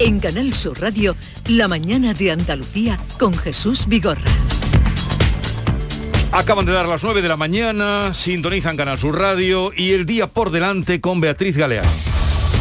En Canal Sur Radio, La mañana de Andalucía con Jesús Vigorra. Acaban de dar las 9 de la mañana, sintonizan Canal Sur Radio y el día por delante con Beatriz Galeano.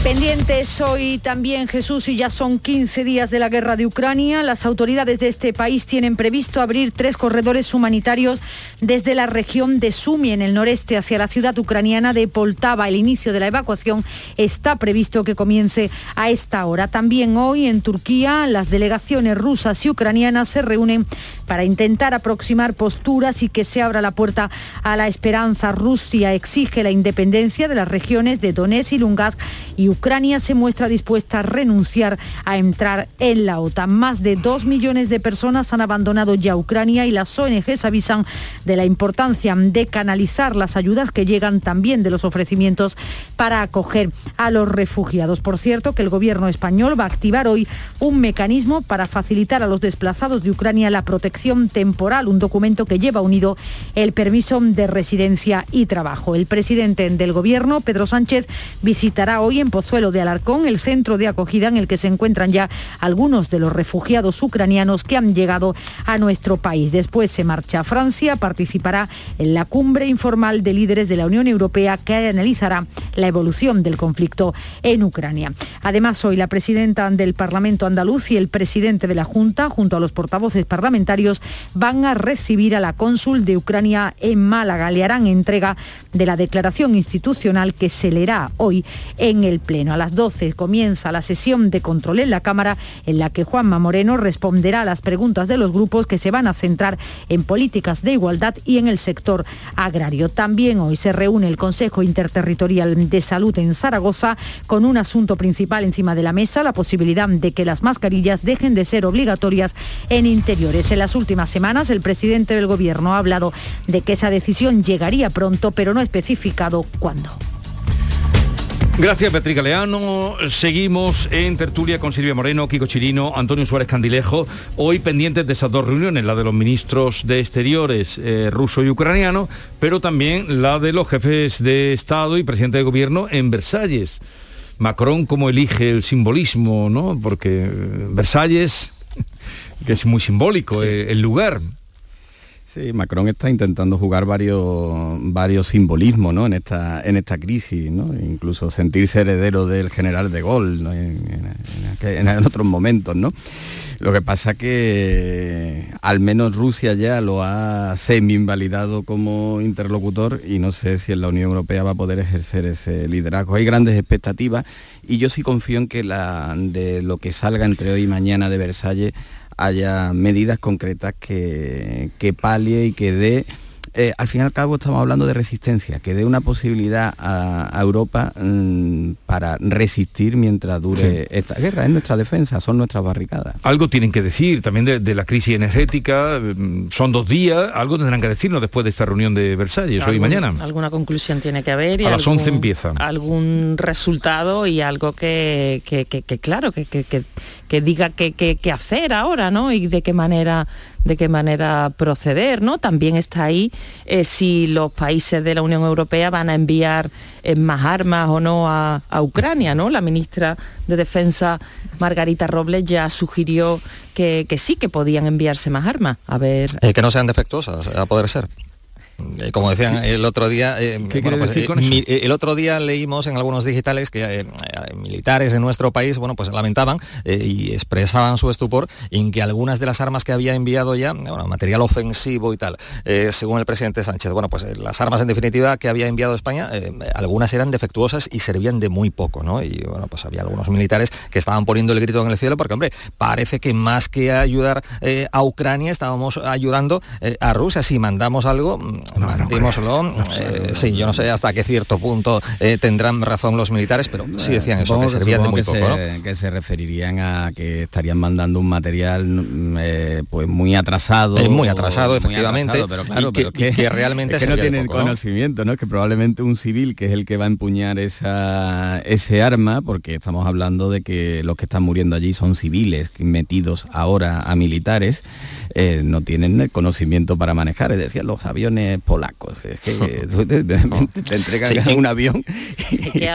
Pendientes hoy también Jesús y ya son 15 días de la guerra de Ucrania. Las autoridades de este país tienen previsto abrir tres corredores humanitarios desde la región de Sumi en el noreste hacia la ciudad ucraniana de Poltava. El inicio de la evacuación está previsto que comience a esta hora. También hoy en Turquía las delegaciones rusas y ucranianas se reúnen para intentar aproximar posturas y que se abra la puerta a la esperanza. Rusia exige la independencia de las regiones de Donetsk y Lugansk y Ucrania se muestra dispuesta a renunciar a entrar en la OTAN. Más de dos millones de personas han abandonado ya Ucrania y las ONGs avisan de la importancia de canalizar las ayudas que llegan también de los ofrecimientos para acoger a los refugiados. Por cierto, que el gobierno español va a activar hoy un mecanismo para facilitar a los desplazados de Ucrania la protección temporal, un documento que lleva unido el permiso de residencia y trabajo. El presidente del gobierno, Pedro Sánchez, visitará hoy en Pozuelo de Alarcón, el centro de acogida en el que se encuentran ya algunos de los refugiados ucranianos que han llegado a nuestro país. Después se marcha a Francia, participará en la cumbre informal de líderes de la Unión Europea que analizará la evolución del conflicto en Ucrania. Además, hoy la presidenta del Parlamento andaluz y el presidente de la Junta, junto a los portavoces parlamentarios, van a recibir a la cónsul de Ucrania en Málaga. Le harán entrega de la declaración institucional que se leerá hoy en el Pleno. A las 12 comienza la sesión de control en la Cámara en la que Juanma Moreno responderá a las preguntas de los grupos que se van a centrar en políticas de igualdad y en el sector agrario. También hoy se reúne el Consejo Interterritorial de Salud en Zaragoza con un asunto principal encima de la mesa, la posibilidad de que las mascarillas dejen de ser obligatorias en interiores. En las últimas semanas el presidente del Gobierno ha hablado de que esa decisión llegaría pronto, pero no ha especificado cuándo. Gracias, Beatriz Galeano. Seguimos en tertulia con Silvia Moreno, Kiko Chirino, Antonio Suárez Candilejo. Hoy pendientes de esas dos reuniones, la de los ministros de Exteriores eh, ruso y ucraniano, pero también la de los jefes de Estado y presidente de Gobierno en Versalles. Macron cómo elige el simbolismo, ¿no? Porque eh, Versalles, que es muy simbólico, Sí. eh, el lugar. Sí, Macron está intentando jugar varios, varios simbolismos ¿no? en, esta, en esta crisis, incluso sentirse heredero del general de Gaulle en- en otros momentos. ¿no? Lo que pasa que al menos Rusia ya lo ha semi-invalidado como interlocutor y no sé si en la Unión Europea va a poder ejercer ese liderazgo. Hay grandes expectativas y yo sí confío en que la, de lo que salga entre hoy y mañana de Versalles haya medidas concretas que, que palie y que dé, eh, al fin y al cabo estamos hablando de resistencia, que dé una posibilidad a, a Europa mm, para resistir mientras dure Sí. esta guerra. Es nuestra defensa, son nuestras barricadas. Algo tienen que decir también de, de la crisis energética. mm, Son dos días, algo tendrán que decirnos después de esta reunión de Versalles, hoy y mañana. Alguna conclusión tiene que haber. Y A las algún- 11 empieza. Algún resultado y algo que, que- que- que, claro, que, que- que- que diga qué hacer ahora, ¿no? Y de qué manera de qué manera proceder, ¿no? También está ahí eh, si los países de la Unión Europea van a enviar eh, más armas o no a, a Ucrania, ¿no? La ministra de Defensa, Margarita Robles, ya sugirió que, que sí, que podían enviarse más armas. A ver, Eh, que no sean defectuosas, a poder ser. Eh, como decían el otro día, eh, ¿Qué bueno, quiere pues, eh, mi- el otro día leímos en algunos digitales que militares en nuestro país, bueno, pues lamentaban y expresaban su estupor en que algunas de las armas que había enviado ya, bueno, material ofensivo y tal, según el presidente Sánchez, bueno, pues las armas en definitiva que había enviado España, algunas eran defectuosas y servían de muy poco, ¿no? Y bueno, pues había algunos militares que estaban poniendo el grito en el cielo porque, hombre, parece que más que ayudar a Ucrania, estábamos ayudando a Rusia. Si mandamos algo, eh, sí, yo no sé hasta qué cierto punto eh, tendrán razón los militares, pero sí decían eso, que servían de muy que poco, ¿no? se, que se referirían a que estarían mandando un material mm, eh, pues muy atrasado. Eh, muy atrasado, muy efectivamente, atrasado, pero claro, y que- pero y que realmente es que no tienen poco, ¿no? conocimiento, ¿no? Que probablemente un civil que es el que va a empuñar esa, ese arma, porque estamos hablando de que los que están muriendo allí son civiles metidos ahora a militares, eh, no tienen el conocimiento para manejar. Es decir, los aviones polacos. Es que te, entregan un avión y, ¿qué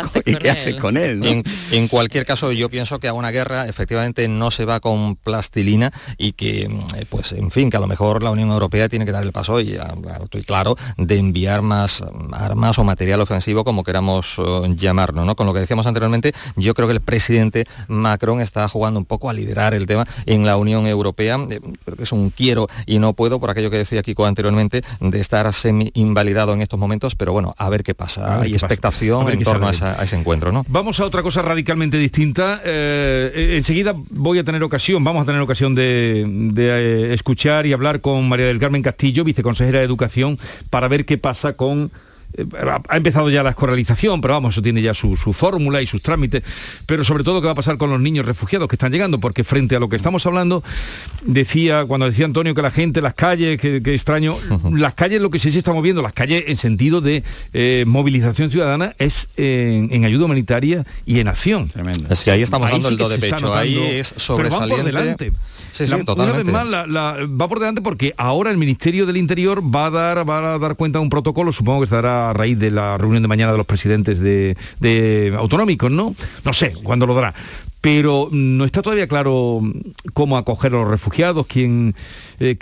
haces, con, él? en, cualquier caso, yo pienso que a una guerra efectivamente no se va con plastilina y que, eh, pues, en fin, que a lo mejor la Unión Europea tiene que dar el paso, y estoy claro, de enviar más armas o material ofensivo, como queramos eh, llamarlo. ¿no? Con lo que decíamos anteriormente, yo creo que el presidente Macron está jugando un poco a liderar el tema en la Unión Europea. Eh, creo que es un quiero y no puedo, por aquello que decía Kiko anteriormente, de estar semi-invalidado en estos momentos, pero bueno, a ver qué pasa. Hay expectación en torno a, ese encuentro. ¿no? Vamos a otra cosa radicalmente distinta. Eh, enseguida voy a tener ocasión, vamos a tener ocasión de, de escuchar y hablar con María del Carmen Castillo, viceconsejera de Educación, para ver qué pasa con eh, ha empezado ya la escoralización, pero vamos, eso tiene ya su, fórmula y sus trámites, pero sobre todo qué va a pasar con los niños refugiados que están llegando, porque frente a lo que estamos hablando, decía, cuando decía Antonio que la gente, las calles, que, extraño, las calles lo que sí se está moviendo, las calles en sentido de eh, movilización ciudadana es en, ayuda humanitaria y en acción. Es que ahí estamos dando el do de pecho, ahí es sobresaliente. Sí, sí, totalmente. Una vez más, va por delante porque ahora el Ministerio del Interior va a dar, va a dar cuenta de un protocolo, supongo que estará a raíz de la reunión de mañana de los presidentes de, autonómicos, ¿no? No sé cuándo lo dará pero no está todavía claro cómo acoger a los refugiados, quién, eh,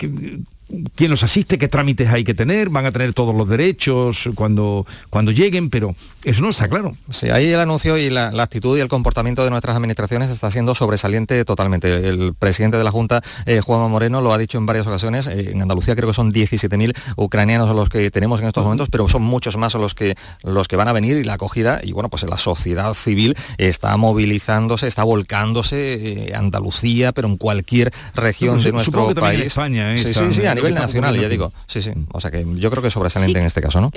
quién los asiste, qué trámites hay que tener, van a tener todos los derechos cuando, cuando lleguen, pero eso no está claro. Sí, ahí el anuncio y la, actitud y el comportamiento de nuestras administraciones está siendo sobresaliente totalmente. El presidente de la Junta, eh, Juan Moreno, lo ha dicho en varias ocasiones. Eh, en Andalucía creo que son 17.000 ucranianos los que tenemos en estos momentos, pero son muchos más los que, los que van a venir y la acogida. Y bueno, pues la sociedad civil está movilizándose, está volcándose, eh, Andalucía, pero en cualquier región de nuestro país. España, sí, sí, sí, a nivel nacional, ya digo. Sí, sí. O sea que yo creo que es sobresaliente en este caso, ¿no?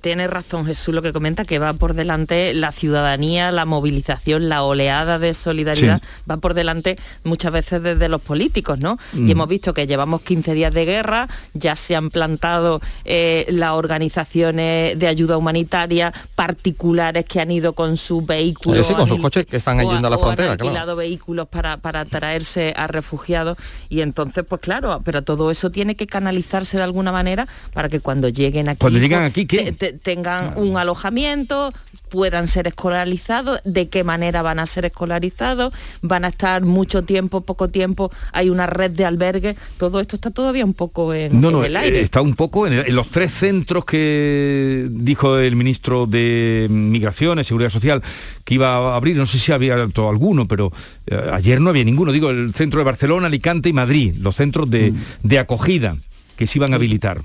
tiene razón Jesús lo que comenta que va por delante la ciudadanía, la movilización, la oleada de solidaridad, va por delante muchas veces desde los políticos, ¿no? Y mm. hemos visto que llevamos 15 días de guerra, ya se han plantado eh, las organizaciones de ayuda humanitaria particulares que han ido con sus vehículos. Sí, con sus coches que están yendo a la frontera, han alquilado vehículos para, para traerse a refugiados y entonces, pues claro, pero todo eso tiene que canalizarse de alguna manera para que cuando lleguen aquí, cuando llegan aquí tengan un alojamiento puedan ser escolarizados, de qué manera van a ser escolarizados, van a estar mucho tiempo, poco tiempo, hay una red de albergues, todo esto está todavía un poco en, el aire. Está un poco en, los tres centros que dijo el ministro de Migraciones, Seguridad Social, que iba a abrir, no sé si había alguno, pero eh, ayer no había ninguno, digo, el centro de Barcelona, Alicante y Madrid, los centros de, mm. de acogida que se iban a habilitar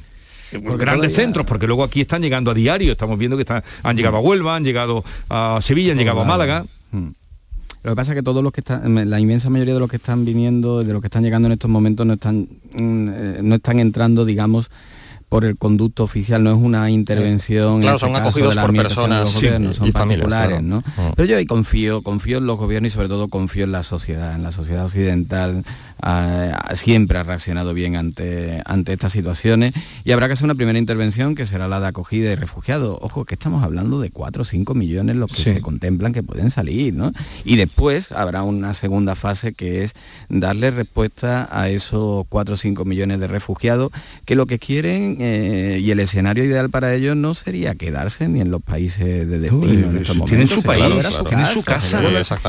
grandes centros, porque luego aquí están llegando a diario, estamos viendo que están, han llegado a Huelva, han llegado a Sevilla, han llegado a Málaga. Hmm. Lo que pasa es que todos los que están, la inmensa mayoría de los que están viniendo, de los que están llegando en estos momentos, no están, mm, eh, no están entrando, digamos, por el conducto oficial, no es una intervención. claro, son acogidos por personas son particulares, ¿no? Mm. Pero yo ahí confío, confío en los gobiernos y sobre todo confío en la sociedad, en la sociedad occidental, siempre ha reaccionado bien ante, ante estas situaciones y habrá que hacer una primera intervención que será la de acogida y refugiados. Ojo, que estamos hablando de 4 o 5 millones los que se contemplan que pueden salir, ¿no? Y después habrá una segunda fase que es darle respuesta a esos 4 o 5 millones de refugiados que lo que quieren eh, y el escenario ideal para ellos no sería quedarse ni en los países de destino en estos momentos. Tienen su país, tienen su casa.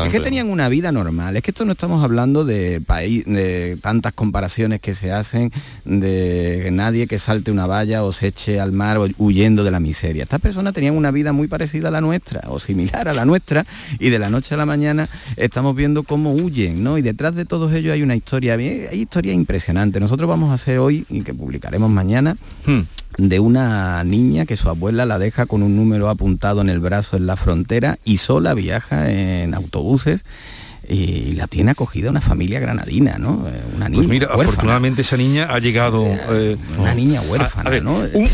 es que tenían una vida normal. Es que esto no estamos hablando de país de tantas comparaciones que se hacen de nadie que salte una valla o se eche al mar huyendo de la miseria. Estas personas tenían una vida muy parecida a la nuestra o similar a la nuestra y de la noche a la mañana estamos viendo cómo huyen, ¿no? Y detrás de todos ellos hay una historia, hay historia impresionante. Nosotros vamos a hacer hoy y que publicaremos mañana hmm. de una niña que su abuela la deja con un número apuntado en el brazo en la frontera y sola viaja en autobuses y la tiene acogida una familia granadina, ¿no? Eh, una pues niña. mira, afortunadamente esa niña ha llegado. Eh, una niña huérfana, ¿no? Un,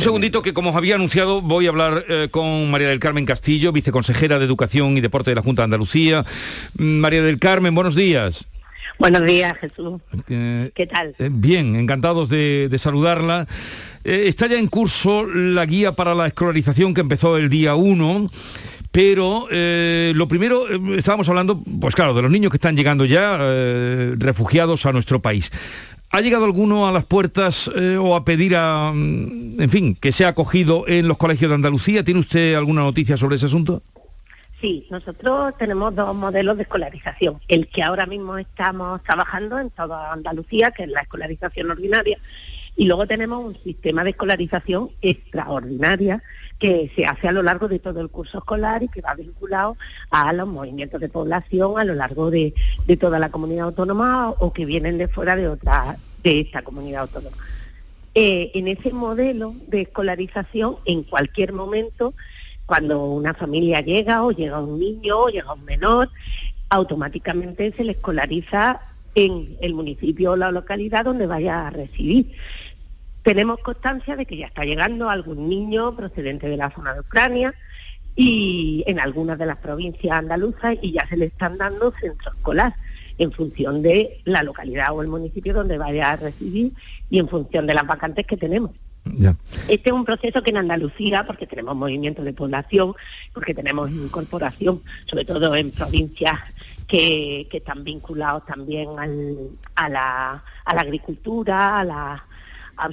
segundito que como os había anunciado voy a hablar eh, con María del Carmen Castillo, viceconsejera de Educación y Deporte de la Junta de Andalucía. Mm, María del Carmen, buenos días. Buenos días, Jesús. ¿Qué tal? bien, encantados de, de saludarla. está ya en curso la guía para la escolarización que empezó el día 1 pero eh, lo primero, eh, estábamos hablando, pues claro, de los niños que están llegando ya, eh, refugiados a nuestro país. ¿Ha llegado alguno a las puertas o a pedir a, mm, en fin, que sea acogido en los colegios de Andalucía? ¿Tiene usted alguna noticia sobre ese asunto? Sí, nosotros tenemos dos modelos de escolarización. El que ahora mismo estamos trabajando en toda Andalucía, que es la escolarización ordinaria, y luego tenemos un sistema de escolarización extraordinaria que se hace a lo largo de todo el curso escolar y que va vinculado a los movimientos de población a lo largo de, toda la comunidad autónoma o, que vienen de fuera de otra de esta comunidad autónoma. Eh, en ese modelo de escolarización, en cualquier momento, cuando una familia llega o llega un niño o llega un menor, automáticamente se le escolariza en el municipio o la localidad donde vaya a residir. Tenemos constancia de que ya está llegando algún niño procedente de la zona de Ucrania y en algunas de las provincias andaluzas y ya se le están dando centros escolar en función de la localidad o el municipio donde vaya a residir y en función de las vacantes que tenemos. Este es un proceso que en Andalucía, porque tenemos movimiento de población, porque tenemos incorporación, sobre todo en provincias que, están vinculados también a, la, agricultura, a la,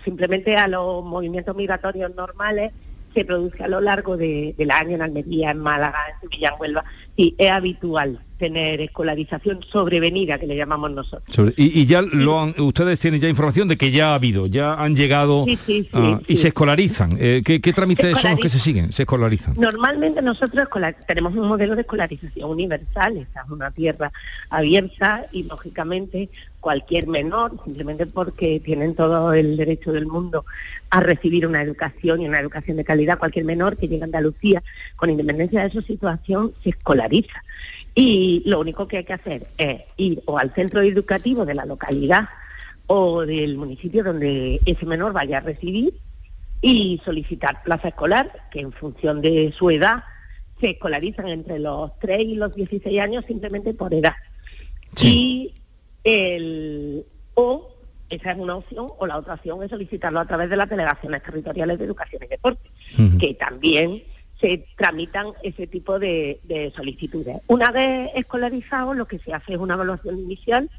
simplemente a los movimientos migratorios normales, se produce a lo largo del año en Almería, en Málaga, en Sevilla, en Huelva, y es habitual tener escolarización sobrevenida, que le llamamos nosotros. y, ya lo han, ustedes tienen ya información de que ya ha habido, ya han llegado y se escolarizan. Eh, ¿qué, trámites son los que se siguen? Se escolarizan. Normalmente nosotros tenemos un modelo de escolarización universal, esta es una tierra abierta y lógicamente cualquier menor, simplemente porque tienen todo el derecho del mundo a recibir una educación y una educación de calidad, cualquier menor que llegue a Andalucía, con independencia de su situación, se escolariza. Y lo único que hay que hacer es ir o al centro educativo de la localidad o del municipio donde ese menor vaya a residir y solicitar plaza escolar, que en función de su edad se escolarizan entre los 3 y los 16 años simplemente por edad. Y el o esa es una opción, o la otra opción es solicitarlo a través de las delegaciones territoriales de educación y deporte, que también se tramitan ese tipo de, solicitudes. Una vez escolarizado, lo que se hace es una evaluación inicial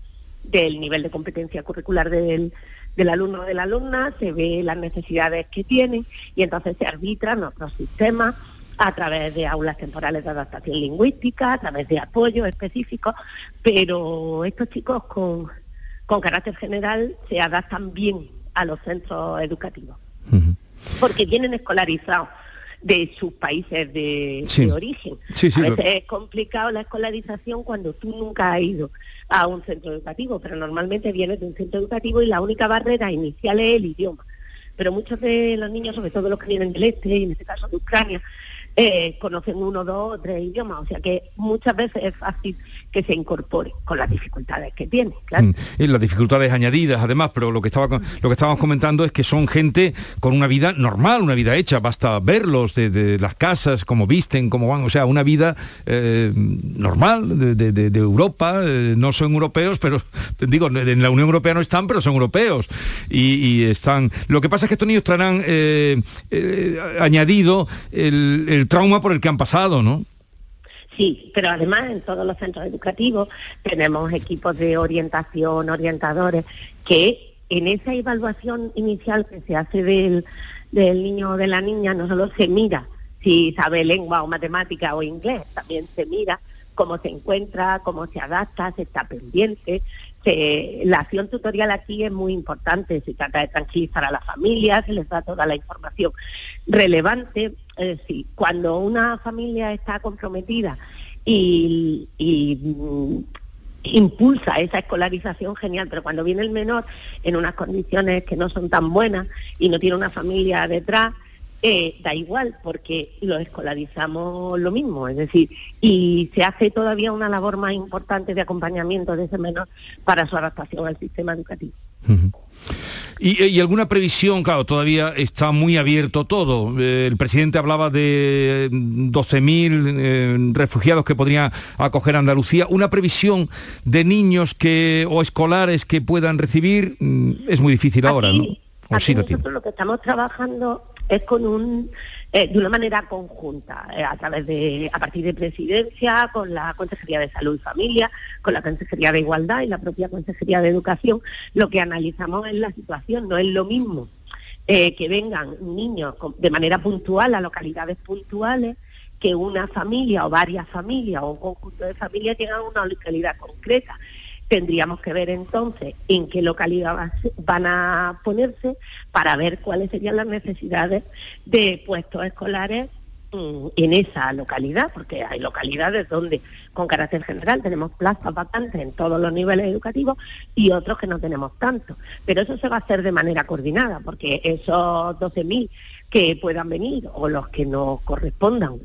del nivel de competencia curricular del, alumno o de la alumna, se ve las necesidades que tienen y entonces se arbitran otros sistemas a través de aulas temporales de adaptación lingüística, a través de apoyo específicos, pero estos chicos con, carácter general se adaptan bien a los centros educativos, porque vienen escolarizados de sus países de, origen. a veces es complicado la escolarización cuando tú nunca has ido a un centro educativo, pero normalmente vienes de un centro educativo y la única barrera inicial es el idioma. Pero muchos de los niños, sobre todo los que vienen del este, y en este caso de Ucrania, eh, conocen uno, dos, tres idiomas, o sea que muchas veces es fácil que se incorpore con las dificultades que tiene, claro. Mm, y las dificultades añadidas además, pero lo que estaba lo que estábamos comentando es que son gente con una vida normal, una vida hecha, basta verlos de, las casas, cómo visten, cómo van, o sea, una vida eh, normal de, Europa, eh, no son europeos, pero digo, en la Unión Europea no están, pero son europeos y, están. Lo que pasa es que estos niños traerán añadido el trauma por el que han pasado, ¿no? Sí, pero además en todos los centros educativos tenemos equipos de orientación, orientadores, que en esa evaluación inicial que se hace del, del niño o de la niña no solo se mira si sabe lengua o matemática o inglés, también se mira cómo se encuentra, cómo se adapta, se está pendiente. La acción tutorial aquí es muy importante, se trata de tranquilizar a la familia, se les da toda la información relevante es decir, cuando una familia está comprometida y, mm, impulsa esa escolarización genial, pero cuando viene el menor en unas condiciones que no son tan buenas y no tiene una familia detrás, eh, da igual porque lo escolarizamos lo mismo, es decir, y se hace todavía una labor más importante de acompañamiento de ese menor para su adaptación al sistema educativo. ¿Y, alguna previsión? Claro, todavía está muy abierto todo. Eh, el presidente hablaba de 12.000 eh, refugiados que podría acoger Andalucía. ¿Una previsión de niños que, o escolares que puedan recibir? Mm, es muy difícil ahora, ¿no? nosotros lo que estamos trabajando es con un eh, de una manera conjunta, eh, a través de, a partir de presidencia, con la Consejería de Salud y Familia, con la Consejería de Igualdad y la propia Consejería de Educación, lo que analizamos es la situación, no es lo mismo eh, que vengan niños de manera puntual a localidades puntuales que una familia o varias familias o un conjunto de familias tengan una localidad concreta. Tendríamos que ver entonces en qué localidad van a ponerse para ver cuáles serían las necesidades de puestos escolares mm, en esa localidad, porque hay localidades donde con carácter general tenemos plazas vacantes en todos los niveles educativos y otros que no tenemos tanto. Pero eso se va a hacer de manera coordinada, porque esos 12.000 que puedan venir o los que nos correspondan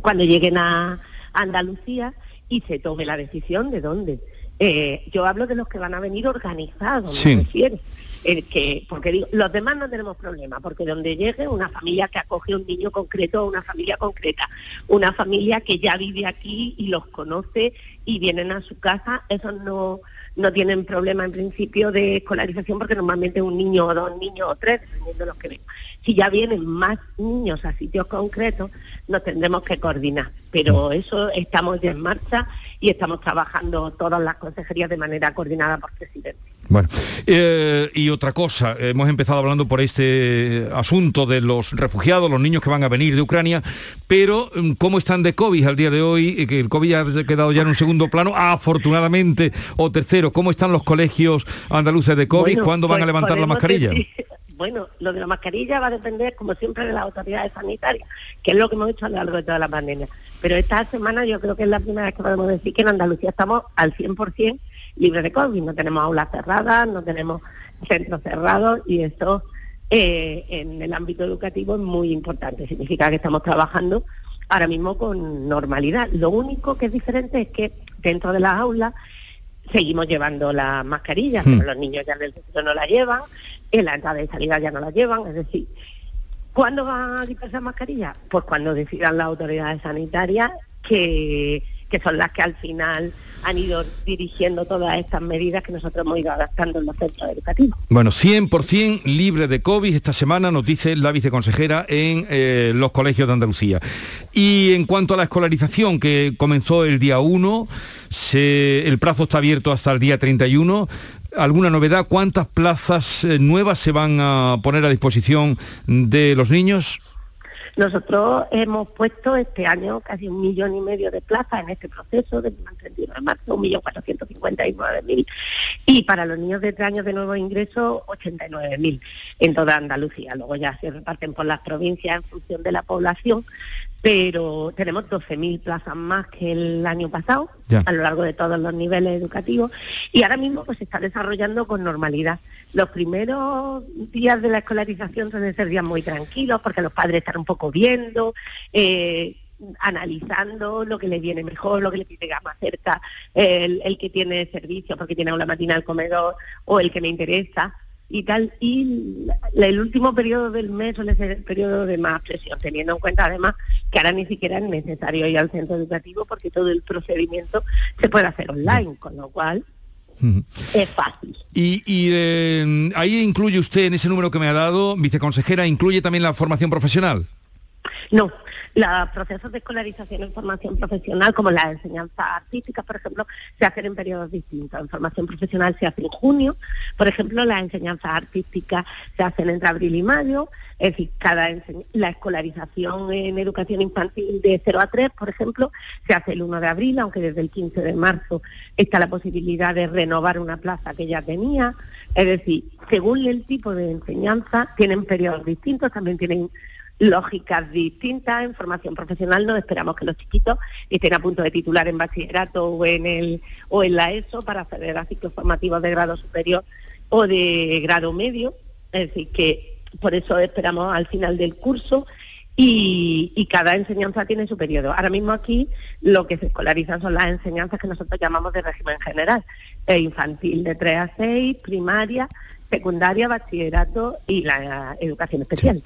cuando lleguen a Andalucía y se tome la decisión de dónde eh, yo hablo de los que van a venir organizados, me refiero. El que, porque digo, los demás no tenemos problema, porque donde llegue una familia que acoge a un niño concreto, una familia concreta, una familia que ya vive aquí y los conoce y vienen a su casa, esos no, no tienen problema en principio de escolarización porque normalmente un niño o dos niños o tres, dependiendo de los que ven. Si ya vienen más niños a sitios concretos, nos tendremos que coordinar. Pero mm. eso estamos ya en marcha y estamos trabajando todas las consejerías de manera coordinada por presidente. Bueno, eh, y otra cosa, hemos empezado hablando por este asunto de los refugiados, los niños que van a venir de Ucrania, pero mm, ¿cómo están de COVID al día de hoy? Que el COVID ha quedado ya en un segundo plano, afortunadamente, o tercero, ¿cómo están los colegios andaluces de COVID? ¿Cuándo van a pues levantar la mascarilla? bueno, lo de la mascarilla va a depender, como siempre, de las autoridades sanitarias, que es lo que hemos hecho a lo largo de toda la pandemia. Pero esta semana yo creo que es la primera vez que podemos decir que en Andalucía estamos al 100% libres de COVID. No tenemos aulas cerradas, no tenemos centros cerrados y eso eh, en el ámbito educativo es muy importante. Significa que estamos trabajando ahora mismo con normalidad. Lo único que es diferente es que dentro de las aulas seguimos llevando las mascarillas, hmm. pero los niños ya del centro no la llevan, en la entrada y salida ya no la llevan, es decir, ¿cuándo van a quitarse las mascarillas? Pues cuando decidan las autoridades sanitarias que, que son las que al final han ido dirigiendo todas estas medidas que nosotros hemos ido adaptando en los centros educativos. Bueno, 100% libre de COVID esta semana, nos dice la viceconsejera en eh, los colegios de Andalucía. Y en cuanto a la escolarización, que comenzó el día 1, el plazo está abierto hasta el día 31. ¿Alguna novedad? ¿Cuántas plazas eh, nuevas se van a poner a disposición de los niños? Nosotros hemos puesto este año casi un millón y medio de plazas en este proceso de 31 de marzo, un millón cuatrocientos cincuenta y nueve mil. Y para los niños de tres años de nuevo ingreso, 89 mil en toda Andalucía. Luego ya se reparten por las provincias en función de la población, pero tenemos 12.000 plazas más que el año pasado a lo largo de todos los niveles educativos y ahora mismo pues se está desarrollando con normalidad. Los primeros días de la escolarización suelen ser días muy tranquilos porque los padres están un poco viendo, eh, analizando lo que les viene mejor, lo que les llega más cerca, el, el que tiene servicio porque tiene una matina al comedor o el que me interesa y tal. Y el último periodo del mes suele ser el periodo de más presión, teniendo en cuenta además que ahora ni siquiera es necesario ir al centro educativo porque todo el procedimiento se puede hacer online, con lo cual es fácil. Y, eh, ahí incluye usted, en ese número que me ha dado, viceconsejera, incluye también la formación profesional. No, los procesos de escolarización en formación profesional, como la enseñanza artística, por ejemplo, se hacen en periodos distintos. En formación profesional se hace en junio, por ejemplo, la enseñanza artística se hacen entre abril y mayo, es decir, cada la escolarización en educación infantil de 0 a 3, por ejemplo, se hace el 1 de abril, aunque desde el 15 de marzo está la posibilidad de renovar una plaza que ya tenía. Es decir, según el tipo de enseñanza, tienen periodos distintos, también tienen lógicas distintas. En formación profesional no esperamos que los chiquitos estén a punto de titular en bachillerato o en, el, o en la ESO para acceder a ciclos formativos de grado superior o de grado medio. Es decir, que por eso esperamos al final del curso y, cada enseñanza tiene su periodo. Ahora mismo aquí lo que se escolariza son las enseñanzas que nosotros llamamos de régimen general, infantil de 3 a 6, primaria, secundaria, bachillerato y la educación especial.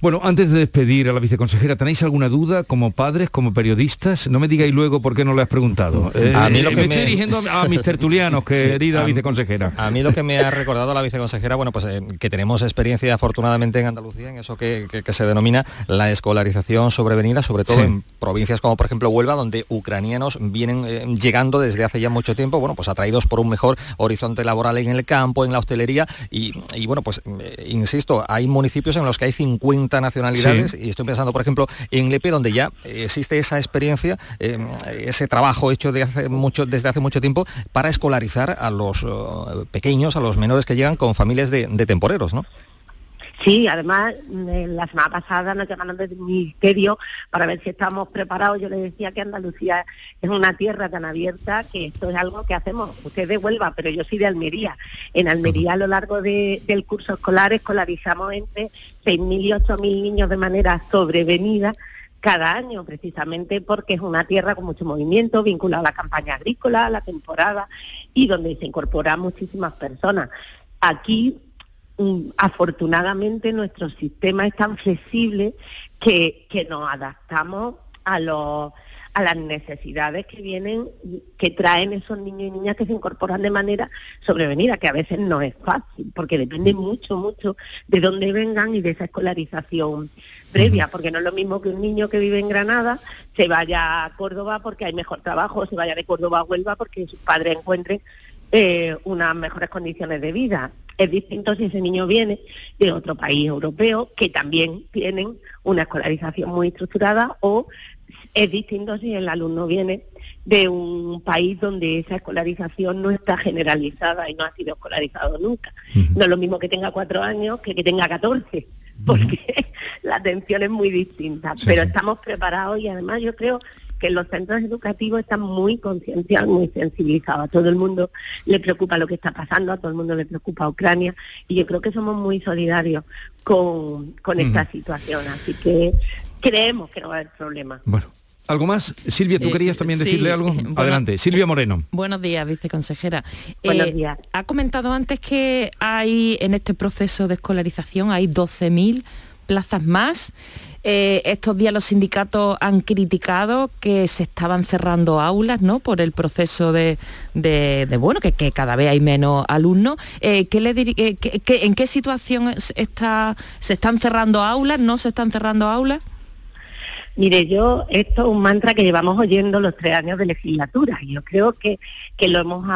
Bueno, antes de despedir a la viceconsejera, ¿tenéis alguna duda como padres, como periodistas? No me digáis luego por qué no le has preguntado. a mí lo eh, que me, me... estoy dirigiendo a mis tertulianos, querida viceconsejera. A mí lo que me ha recordado la viceconsejera, bueno, pues eh, que tenemos experiencia afortunadamente en Andalucía en eso que, que, que se denomina la escolarización sobrevenida, sobre todo sí. en provincias como por ejemplo Huelva, donde ucranianos vienen eh, llegando desde hace ya mucho tiempo, bueno, pues atraídos por un mejor horizonte laboral en el campo, en la hostelería y, y bueno, pues insisto, hay municipios en los que hay 50 nacionalidades sí. y estoy pensando, por ejemplo, en Lepe, donde ya existe esa experiencia, eh, ese trabajo hecho de hace mucho, desde hace mucho tiempo para escolarizar a los uh, pequeños, a los menores que llegan con familias de, de temporeros, ¿no? Sí, además la semana pasada nos llamaron del ministerio para ver si estamos preparados. Yo les decía que Andalucía es una tierra tan abierta que esto es algo que hacemos. Usted de Huelva, pero yo soy de Almería. En Almería a lo largo de, del curso escolar escolarizamos entre 6.000 y 8.000 niños de manera sobrevenida cada año, precisamente porque es una tierra con mucho movimiento, vinculada a la campaña agrícola, a la temporada, y donde se incorporan muchísimas personas. Aquí afortunadamente nuestro sistema es tan flexible que, que nos adaptamos a los a las necesidades que vienen, que traen esos niños y niñas que se incorporan de manera sobrevenida, que a veces no es fácil, porque depende mucho, mucho de dónde vengan y de esa escolarización previa, porque no es lo mismo que un niño que vive en Granada se vaya a Córdoba porque hay mejor trabajo, o se vaya de Córdoba a Huelva porque sus padres encuentren eh, unas mejores condiciones de vida. Es distinto si ese niño viene de otro país europeo, que también tienen una escolarización muy estructurada, o es distinto si el alumno viene de un país donde esa escolarización no está generalizada y no ha sido escolarizado nunca. Uh -huh. No es lo mismo que tenga cuatro años que que tenga catorce, porque uh -huh. la atención es muy distinta. Sí, Pero estamos preparados y además yo creo que los centros educativos están muy concienciados, muy sensibilizados. A todo el mundo le preocupa lo que está pasando, a todo el mundo le preocupa Ucrania y yo creo que somos muy solidarios con, con uh -huh. esta situación. Así que creemos que no va a haber problema. Bueno. ¿Algo más? Silvia, ¿tú eh, querías también sí, decirle algo? Bueno, Adelante, Silvia Moreno. Buenos días, viceconsejera. Buenos eh, días. Ha comentado antes que hay en este proceso de escolarización hay 12.000 plazas más. Eh, estos días los sindicatos han criticado que se estaban cerrando aulas, ¿no? Por el proceso de, de, de bueno, que, que, cada vez hay menos alumnos. Eh, ¿qué le eh, que, ¿En qué situación está, se están cerrando aulas? ¿No se están cerrando aulas? Mire, yo, esto es un mantra que llevamos oyendo los tres años de legislatura. Yo creo que, que lo hemos,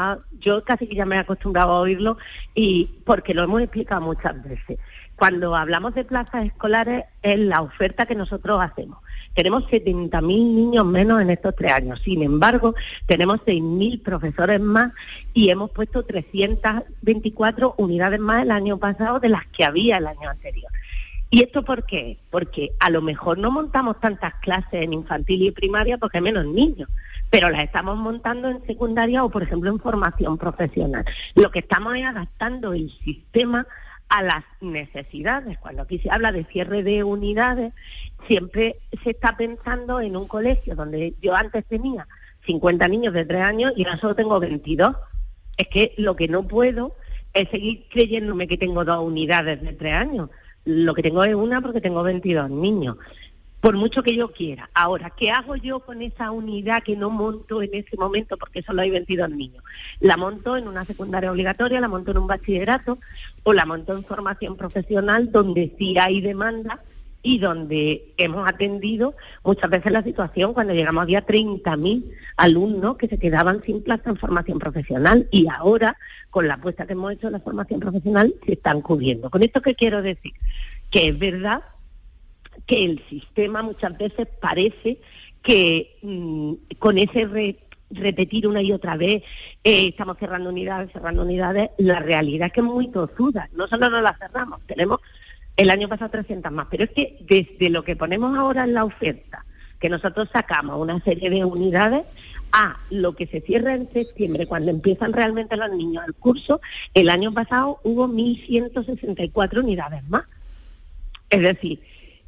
yo casi que ya me he acostumbrado a oírlo y porque lo hemos explicado muchas veces. Cuando hablamos de plazas escolares es la oferta que nosotros hacemos. Tenemos 70.000 niños menos en estos tres años. Sin embargo, tenemos 6.000 profesores más y hemos puesto 324 unidades más el año pasado de las que había el año anterior. ¿Y esto por qué? Porque a lo mejor no montamos tantas clases en infantil y primaria porque hay menos niños, pero las estamos montando en secundaria o, por ejemplo, en formación profesional. Lo que estamos es adaptando el sistema a las necesidades. Cuando aquí se habla de cierre de unidades, siempre se está pensando en un colegio donde yo antes tenía 50 niños de 3 años y ahora solo tengo 22. Es que lo que no puedo es seguir creyéndome que tengo dos unidades de 3 años lo que tengo es una porque tengo 22 niños, por mucho que yo quiera. Ahora, ¿qué hago yo con esa unidad que no monto en ese momento porque solo hay 22 niños? La monto en una secundaria obligatoria, la monto en un bachillerato o la monto en formación profesional donde sí hay demanda y donde hemos atendido muchas veces la situación cuando llegamos había 30.000 alumnos que se quedaban sin plaza en formación profesional y ahora con la apuesta que hemos hecho en la formación profesional se están cubriendo. ¿Con esto qué quiero decir? Que es verdad que el sistema muchas veces parece que mmm, con ese re, repetir una y otra vez, eh, estamos cerrando unidades, cerrando unidades, la realidad es que es muy tozuda. No solo no la cerramos, tenemos el año pasado 300 más, pero es que desde lo que ponemos ahora en la oferta, que nosotros sacamos una serie de unidades, a lo que se cierra en septiembre, cuando empiezan realmente los niños al curso, el año pasado hubo 1.164 unidades más. Es decir,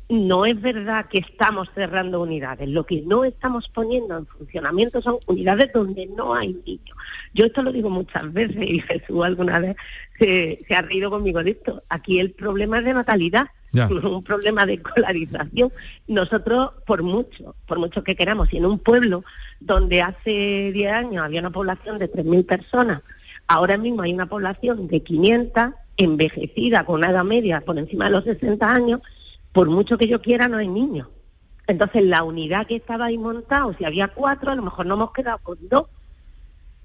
no es verdad que estamos cerrando unidades, lo que no estamos poniendo en funcionamiento son unidades donde no hay niños. Yo esto lo digo muchas veces y Jesús alguna vez se, se ha reído conmigo de esto. Aquí el problema es de natalidad. un problema de escolarización. Nosotros, por mucho, por mucho que queramos, y en un pueblo donde hace 10 años había una población de 3.000 personas, ahora mismo hay una población de 500, envejecida, con una edad media por encima de los 60 años, por mucho que yo quiera, no hay niños. Entonces, la unidad que estaba ahí montada, si había cuatro, a lo mejor no hemos quedado con dos.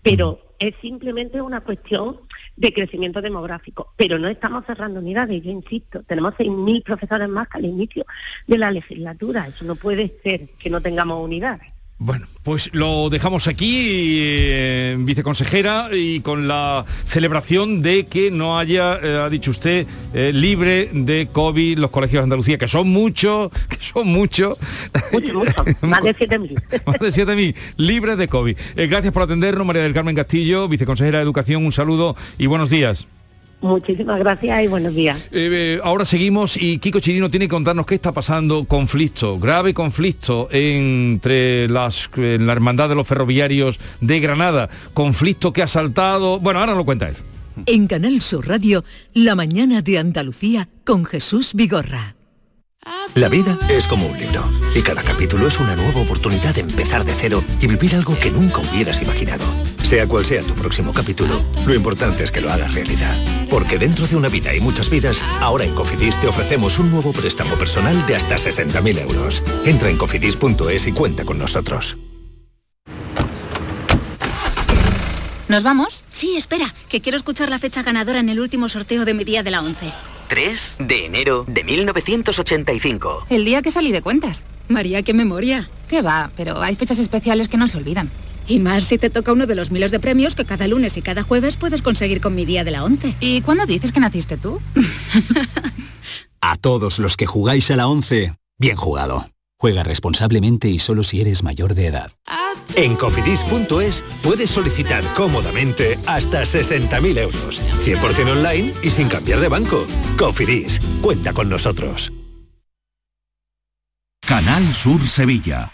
Pero es simplemente una cuestión de crecimiento demográfico. Pero no estamos cerrando unidades, yo insisto, tenemos 6.000 profesores más que al inicio de la legislatura. Eso no puede ser que no tengamos unidades. Bueno, pues lo dejamos aquí, eh, viceconsejera, y con la celebración de que no haya, eh, ha dicho usted, eh, libre de COVID los colegios de Andalucía, que son muchos, que son muchos. Mucho, mucho, más de 7.000. más de 7.000, libres de COVID. gracias por atendernos, María del Carmen Castillo, viceconsejera de Educación, un saludo y buenos días. Muchísimas gracias y buenos días. Eh, eh, ahora seguimos y Kiko Chirino tiene que contarnos qué está pasando, conflicto, grave conflicto entre las, la Hermandad de los Ferroviarios de Granada, conflicto que ha saltado, bueno, ahora lo cuenta él. En Canal Sur Radio, La mañana de Andalucía con Jesús Vigorra. La vida es como un libro y cada capítulo es una nueva oportunidad de empezar de cero y vivir algo que nunca hubieras imaginado. Sea cual sea tu próximo capítulo, lo importante es que lo hagas realidad. Porque dentro de una vida y muchas vidas, ahora en Cofidis te ofrecemos un nuevo préstamo personal de hasta 60.000 euros. Entra en cofidis.es y cuenta con nosotros. ¿Nos vamos? Sí, espera, que quiero escuchar la fecha ganadora en el último sorteo de mi día de la 11. 3 de enero de 1985. El día que salí de cuentas. María, qué memoria. Qué va, pero hay fechas especiales que no se olvidan. Y más si te toca uno de los miles de premios que cada lunes y cada jueves puedes conseguir con mi día de la 11. ¿Y cuándo dices que naciste tú? a todos los que jugáis a la 11, bien jugado. Juega responsablemente y solo si eres mayor de edad. En cofidis.es puedes solicitar cómodamente hasta 60.000 euros, 100% online y sin cambiar de banco. Cofidis, cuenta con nosotros. Canal Sur Sevilla.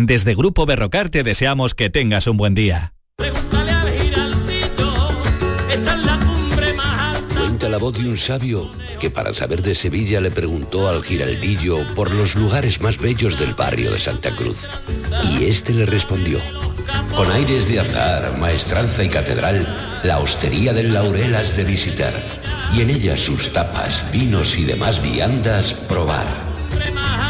Desde Grupo Berrocar te deseamos que tengas un buen día. Cuenta la voz de un sabio que para saber de Sevilla le preguntó al giraldillo por los lugares más bellos del barrio de Santa Cruz. Y este le respondió, con aires de azar, maestranza y catedral, la hostería del Laurel has de visitar y en ella sus tapas, vinos y demás viandas probar.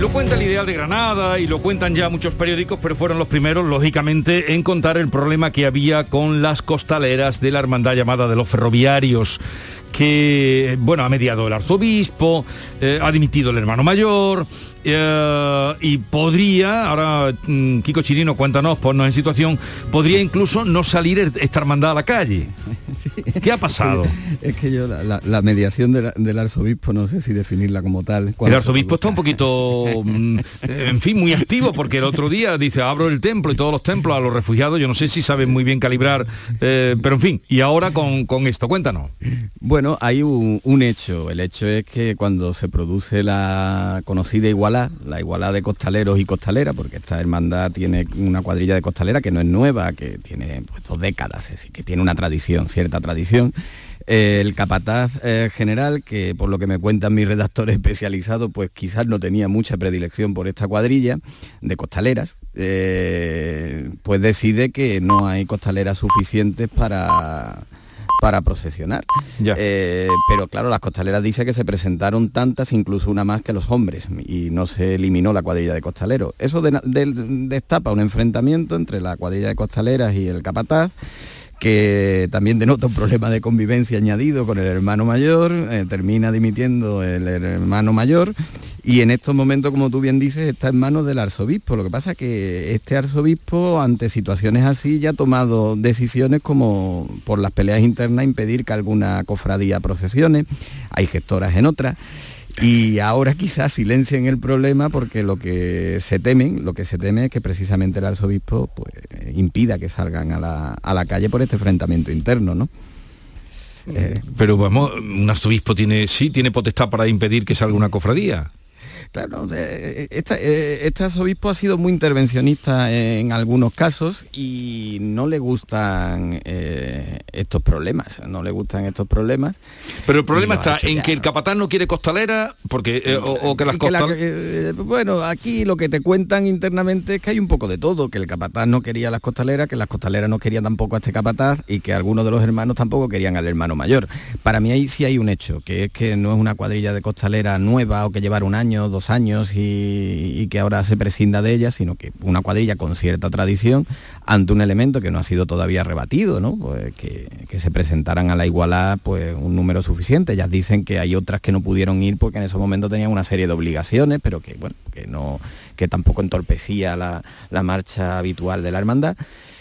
Lo cuenta el Ideal de Granada y lo cuentan ya muchos periódicos, pero fueron los primeros, lógicamente, en contar el problema que había con las costaleras de la hermandad llamada de los ferroviarios que, bueno, ha mediado el arzobispo, eh, ha dimitido el hermano mayor, eh, y podría, ahora mm, Kiko Chirino, cuéntanos, ponnos en situación, podría incluso no salir er, esta hermandad a la calle. ¿Qué ha pasado? Es que yo, la, mediación del arzobispo, no sé si definirla como tal. El arzobispo está un poquito, mm, en fin, muy activo, porque el otro día dice, abro el templo y todos los templos a los refugiados, yo no sé si saben muy bien calibrar, eh, pero en fin, y ahora con, esto, cuéntanos. Bueno, hay un, un hecho, el hecho es que cuando se produce la conocida igual la igualdad de costaleros y costaleras, porque esta hermandad tiene una cuadrilla de costalera que no es nueva, que tiene pues, dos décadas, así que tiene una tradición, cierta tradición. Eh, el capataz eh, general, que por lo que me cuentan mis redactores especializados, pues quizás no tenía mucha predilección por esta cuadrilla de costaleras, eh, pues decide que no hay costaleras suficientes para para procesionar. Eh, pero claro, las costaleras dice que se presentaron tantas, incluso una más que los hombres, y no se eliminó la cuadrilla de costaleros. Eso destapa un enfrentamiento entre la cuadrilla de costaleras y el capataz que también denota un problema de convivencia añadido con el hermano mayor, eh, termina dimitiendo el, hermano mayor y en estos momentos, como tú bien dices, está en manos del arzobispo. Lo que pasa es que este arzobispo, ante situaciones así, ya ha tomado decisiones como por las peleas internas impedir que alguna cofradía procesione, hay gestoras en otras y ahora quizás silencien el problema porque lo que se temen, lo que se teme es que precisamente el arzobispo pues, impida que salgan a la, calle por este enfrentamiento interno, ¿no? Eh, pero vamos, un arzobispo tiene, sí, tiene potestad para impedir que salga una cofradía. Claro, eh, este arzobispo ha sido muy intervencionista en algunos casos y no le gustan eh, estos problemas, no le gustan estos problemas. Pero el problema está en que el capatán no quiere costalera, porque o, que las costaleras... bueno, aquí lo que te cuentan internamente es que hay un poco de todo, que el capatán no quería las costaleras, que las costaleras no querían tampoco a este capataz y que algunos de los hermanos tampoco querían al hermano mayor. Para mí ahí sí hay un hecho, que es que no es una cuadrilla de costalera nueva o que llevar un año, dos años y, que ahora se prescinda de ella, sino que una cuadrilla con cierta tradición ante un elemento que no ha sido todavía rebatido, ¿no? Pues que, se presentaran a la igualdad pues un número suficiente. Ellas dicen que hay otras que no pudieron ir porque en ese momento tenían una serie de obligaciones, pero que bueno, que no, que tampoco entorpecía la, marcha habitual de la hermandad.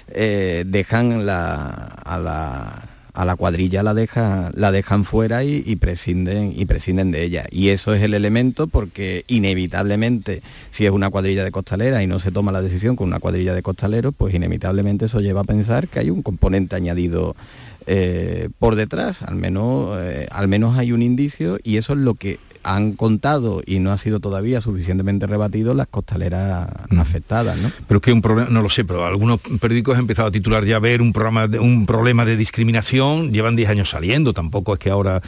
Eh, dejan la, a la a la cuadrilla la, deja, la dejan fuera y, prescinden, y de ella. Y eso es el elemento porque inevitablemente, si es una cuadrilla de costalera y no se toma la decisión con una cuadrilla de costaleros, pues inevitablemente eso lleva a pensar que hay un componente añadido eh, por detrás, al menos, eh, al menos hay un indicio y eso es lo que han contado y no ha sido todavía suficientemente rebatido las costaleras mm. afectadas, ¿no? Pero que un problema, no lo sé, pero algunos periódicos han empezado a titular ya a ver un programa de, un problema de discriminación, llevan 10 años saliendo, tampoco es que ahora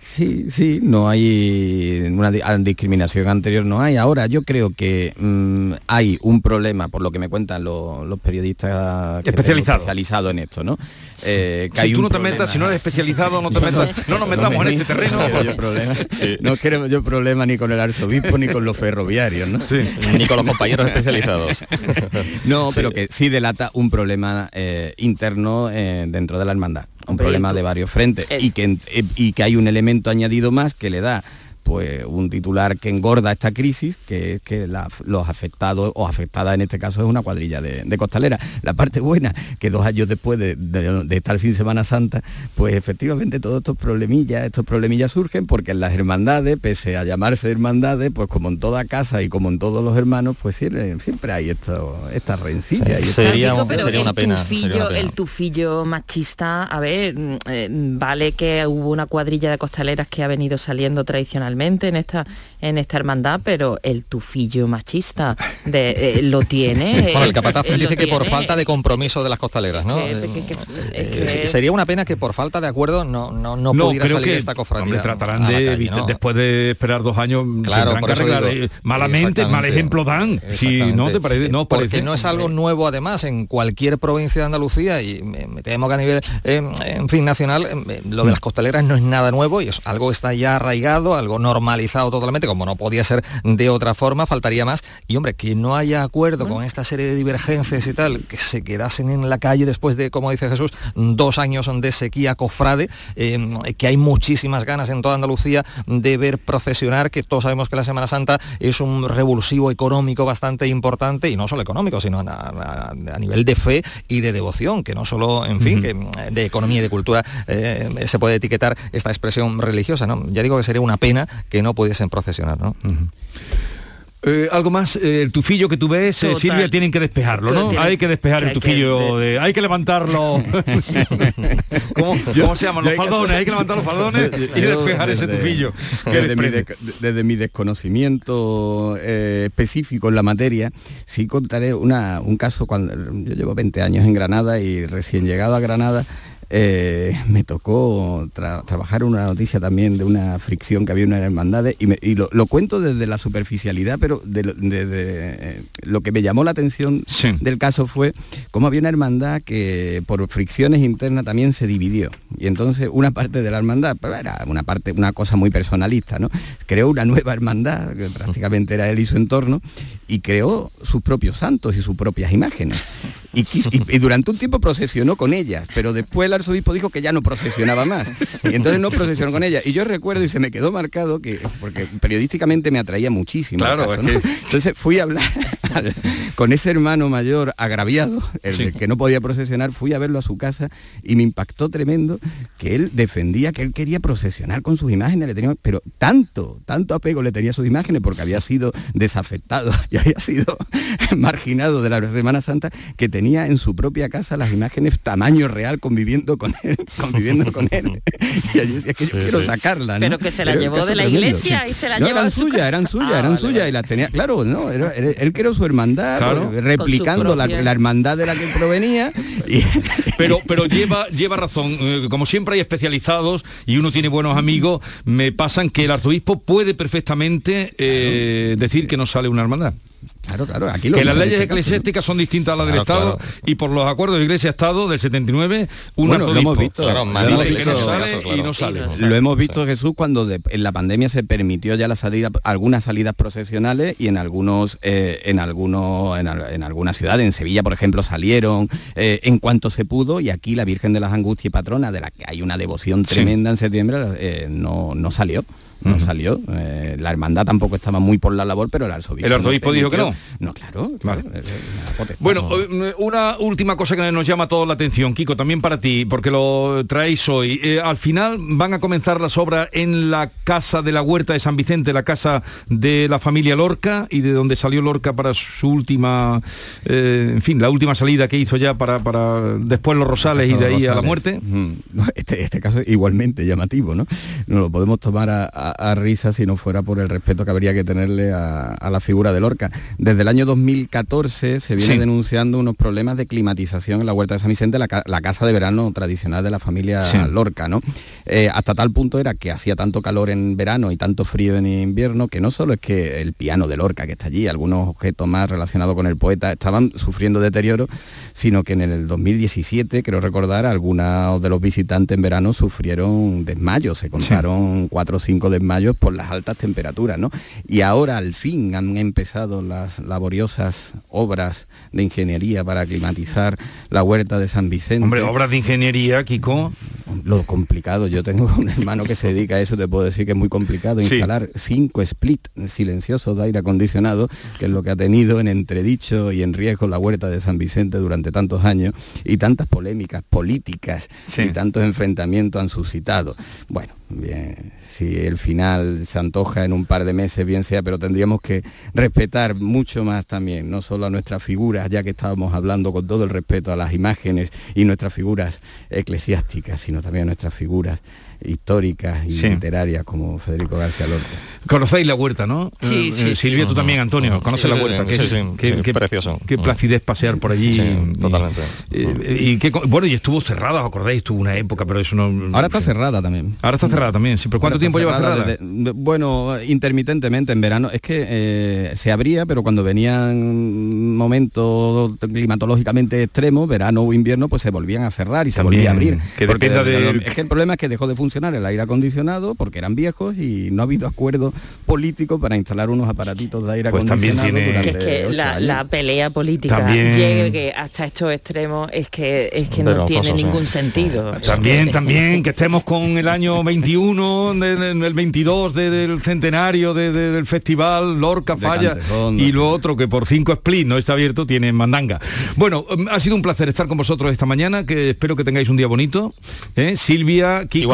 Sí, sí, no hay una discriminación anterior, no hay. Ahora yo creo que mm, hay un problema, por lo que me cuentan los, periodistas especializados en esto, ¿no? Eh, si tú no te metas, si no eres especializado, no te metas, no nos metamos en este terreno. No queremos yo problema ni con el arzobispo ni con los ferroviarios, ¿no? Ni con los compañeros especializados. no, pero que sí delata un problema eh, interno eh, dentro de la hermandad un problema de varios frentes y que, y que hay un elemento añadido más que le da pues un titular que engorda esta crisis, que es que los afectados o afectada en este caso es una cuadrilla de, costalera. La parte buena, que dos años después de, estar sin Semana Santa, pues efectivamente todos estos problemillas, estos problemillas surgen porque en las hermandades, pese a llamarse hermandades, pues como en toda casa y como en todos los hermanos, pues siempre, hay esto, esta rencilla. sería, una pena, El tufillo machista, a ver, mm, eh, vale que hubo una cuadrilla de costaleras que ha venido saliendo tradicionalmente en esta, en esta hermandad, pero el tufillo machista de, eh, lo tiene. el capataz dice que por falta de compromiso de las costaleras, ¿no? Eh, sería una pena que por falta de acuerdo no, no, no, pudiera salir esta cofradía. tratarán de, después de esperar dos años, claro, por eso eh, malamente, mal ejemplo dan. Si no te parece, no Porque no es algo nuevo además en cualquier provincia de Andalucía y me, temo que a nivel, en fin, nacional, lo de las costaleras no es nada nuevo y es algo está ya arraigado, algo no normalizado totalmente, como no podía ser de otra forma, faltaría más. Y hombre, que no haya acuerdo con esta serie de divergencias y tal, que se quedasen en la calle después de, como dice Jesús, dos años de sequía cofrade, eh, que hay muchísimas ganas en toda Andalucía de ver procesionar, que todos sabemos que la Semana Santa es un revulsivo económico bastante importante, y no solo económico, sino a, nivel de fe y de devoción, que no solo, en fin, que de economía y de cultura eh, se puede etiquetar esta expresión religiosa, ¿no? Ya digo que sería una pena que no pudiesen procesionar, ¿no? Eh, algo más, eh, el tufillo que tú ves, eh, Silvia, tienen que despejarlo, ¿no? Hay que despejar el tufillo, hay que levantarlo. ¿Cómo, se llaman los faldones? Hay que levantar los faldones y despejar ese tufillo. desde, mi desconocimiento específico en la materia, sí contaré una, un caso cuando yo llevo 20 años en Granada y recién llegado a Granada eh, me tocó trabajar una noticia también de una fricción que había en una hermandad y, lo, cuento desde la superficialidad, pero de, eh, lo que me llamó la atención del caso fue cómo había una hermandad que por fricciones internas también se dividió. Y entonces una parte de la hermandad, pero era una parte, una cosa muy personalista, ¿no? Creó una nueva hermandad, que prácticamente era él y su entorno, y creó sus propios santos y sus propias imágenes. Y, y durante un tiempo procesionó con ellas, pero después la arzobispo dijo que ya no procesionaba más. Y entonces no procesionó con ella. Y yo recuerdo y se me quedó marcado que, porque periodísticamente me atraía muchísimo. Claro, Entonces fui a hablar con ese hermano mayor agraviado, el que no podía procesionar, fui a verlo a su casa y me impactó tremendo que él defendía que él quería procesionar con sus imágenes, le tenía, pero tanto, tanto apego le tenía a sus imágenes porque había sido desafectado y había sido marginado de la Semana Santa, que tenía en su propia casa las imágenes tamaño real conviviendo con él, conviviendo con él. y yo decía que yo quiero sacarla. Pero que se la llevó de la iglesia y se la llevó eran suyas, eran suyas, eran suyas y las tenía, claro, no, él creó su hermandad, replicando la, hermandad de la que provenía. pero pero lleva, lleva razón, eh, como siempre hay especializados y uno tiene buenos amigos, me pasan que el arzobispo puede perfectamente eh, decir que no sale una hermandad. Claro, claro, aquí que las leyes eclesiásticas son distintas a las del Estado y por los acuerdos de Iglesia-Estado del 79, un bueno, lo hemos visto, claro, lo que no sale. Y no sale. Lo hemos visto, Jesús, cuando en la pandemia se permitió ya la salida, algunas salidas procesionales y en algunos, eh, en algunos, en, algunas ciudades, en Sevilla, por ejemplo, salieron eh, en cuanto se pudo y aquí la Virgen de las Angustias y Patrona, de la que hay una devoción tremenda en septiembre, eh, no, no salió no salió. Eh, la hermandad tampoco estaba muy por la labor, pero el arzobispo. ¿El arzobispo dijo que no? No, claro. bueno, eh, una última cosa que nos llama toda la atención, Kiko, también para ti, porque lo traéis hoy. Eh, al final van a comenzar las obras en la casa de la Huerta de San Vicente, la casa de la familia Lorca y de donde salió Lorca para su última, en fin, la última salida que hizo ya para, para después los Rosales y de ahí a la muerte. Este, este caso es igualmente llamativo, ¿no? No lo podemos tomar a a, risa si no fuera por el respeto que habría que tenerle a, la figura de Lorca. Desde el año 2014 se viene denunciando unos problemas de climatización en la Huerta de San Vicente, la, casa de verano tradicional de la familia Lorca, ¿no? Eh, hasta tal punto era que hacía tanto calor en verano y tanto frío en invierno que no solo es que el piano de Lorca que está allí, algunos objetos más relacionados con el poeta estaban sufriendo deterioro, sino que en el 2017, creo recordar, algunos de los visitantes en verano sufrieron desmayos, se contaron cuatro o cinco de mayo por las altas temperaturas, ¿no? Y ahora al fin han empezado las laboriosas obras de ingeniería para climatizar la huerta de San Vicente. Hombre, obras de ingeniería, Kiko. Lo complicado, yo tengo un hermano que se dedica a eso, te puedo decir que es muy complicado instalar cinco split silenciosos de aire acondicionado, que es lo que ha tenido en entredicho y en riesgo la huerta de San Vicente durante tantos años, y tantas polémicas políticas y tantos enfrentamientos han suscitado. Bueno, bien, si el final se antoja en un par de meses, bien sea, pero tendríamos que respetar mucho más también, no solo a nuestras figuras, ya que estábamos hablando con todo el respeto a las imágenes y nuestras figuras eclesiásticas, sino también nuestras figuras históricas y literarias como Federico García Lorca. Conocéis la huerta, ¿no? Sí, Eh, sí, eh, Silvia, tú también, Antonio, conoces Sí, la huerta. sí, que sí, es- sí, que- sí, que- precioso. Qué Mm. placidez pasear por allí. Sí, y- totalmente. y- y qué co- bueno, y estuvo cerrada, ¿os acordáis? Estuvo una época, pero eso no... Ahora está cerrada también. Ahora está cerrada también, sí. ¿Pero cuánto tiempo lleva cerrada? desde- bueno, intermitentemente en verano. Es que eh, se abría, pero cuando venían momentos climatológicamente extremos, verano o invierno, pues se volvían a cerrar y se También, volvía a abrir. que Porque dependa de- del- Es que el problema es que dejó de funcionar el aire acondicionado porque eran viejos y no ha habido acuerdo político para instalar unos aparatitos de aire Pues también acondicionado tiene- durante Que es que la, la pelea política También- llegue hasta estos extremos es que es que no tiene sí. ningún sentido. Es También, que- también, que estemos con el año 21, de- de- el 22 de- del centenario de- de- del festival Lorca De Falla Cantejón, y lo otro que por 5 split no está abierto tiene mandanga. Bueno, em, ha sido un placer estar con vosotros esta mañana, que espero que tengáis un día bonito. ¿eh? Silvia, Kiko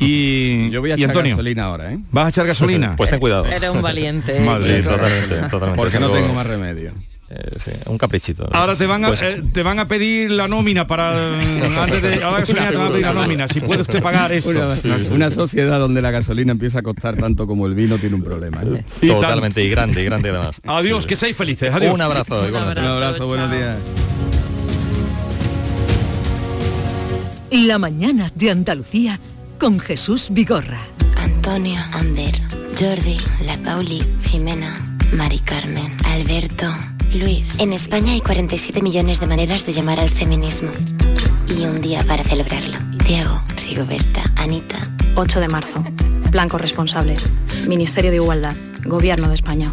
Y, Yo voy a y echar Antonio. gasolina ahora, ¿eh? ¿Vas a echar gasolina? Pues ten cuidado. Era un valiente. Madre Sí, mía. totalmente, totalmente. Porque no tengo más remedio. eh, sí, un caprichito. Ahora te van a Pues- eh, te van a pedir la nómina para antes de ahora gasolina te van a pedir la nómina. Si puede usted pagar esto. Una, una sociedad donde la gasolina empieza a costar tanto como el vino tiene un problema. ¿eh? Y Totalmente, y grande, y grande además. Adiós, Sí, que seáis felices. Adiós. Un abrazo, igualmente. Un abrazo, buenos días. La mañana de Andalucía con Jesús Vigorra. Antonio, Ander, Jordi, La Pauli, Jimena, Mari Carmen, Alberto, Luis. En España hay 47 millones de maneras de llamar al feminismo. Y un día para celebrarlo. Diego, Rigoberta, Anita. 8 de marzo. Plan corresponsables. Ministerio de Igualdad. Gobierno de España.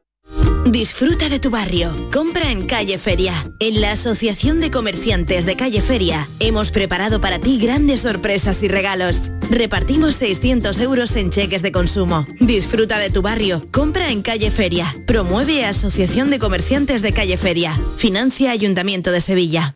Disfruta de tu barrio. Compra en Calle Feria. En la Asociación de Comerciantes de Calle Feria hemos preparado para ti grandes sorpresas y regalos. Repartimos 600 euros en cheques de consumo. Disfruta de tu barrio. Compra en Calle Feria. Promueve Asociación de Comerciantes de Calle Feria. Financia Ayuntamiento de Sevilla.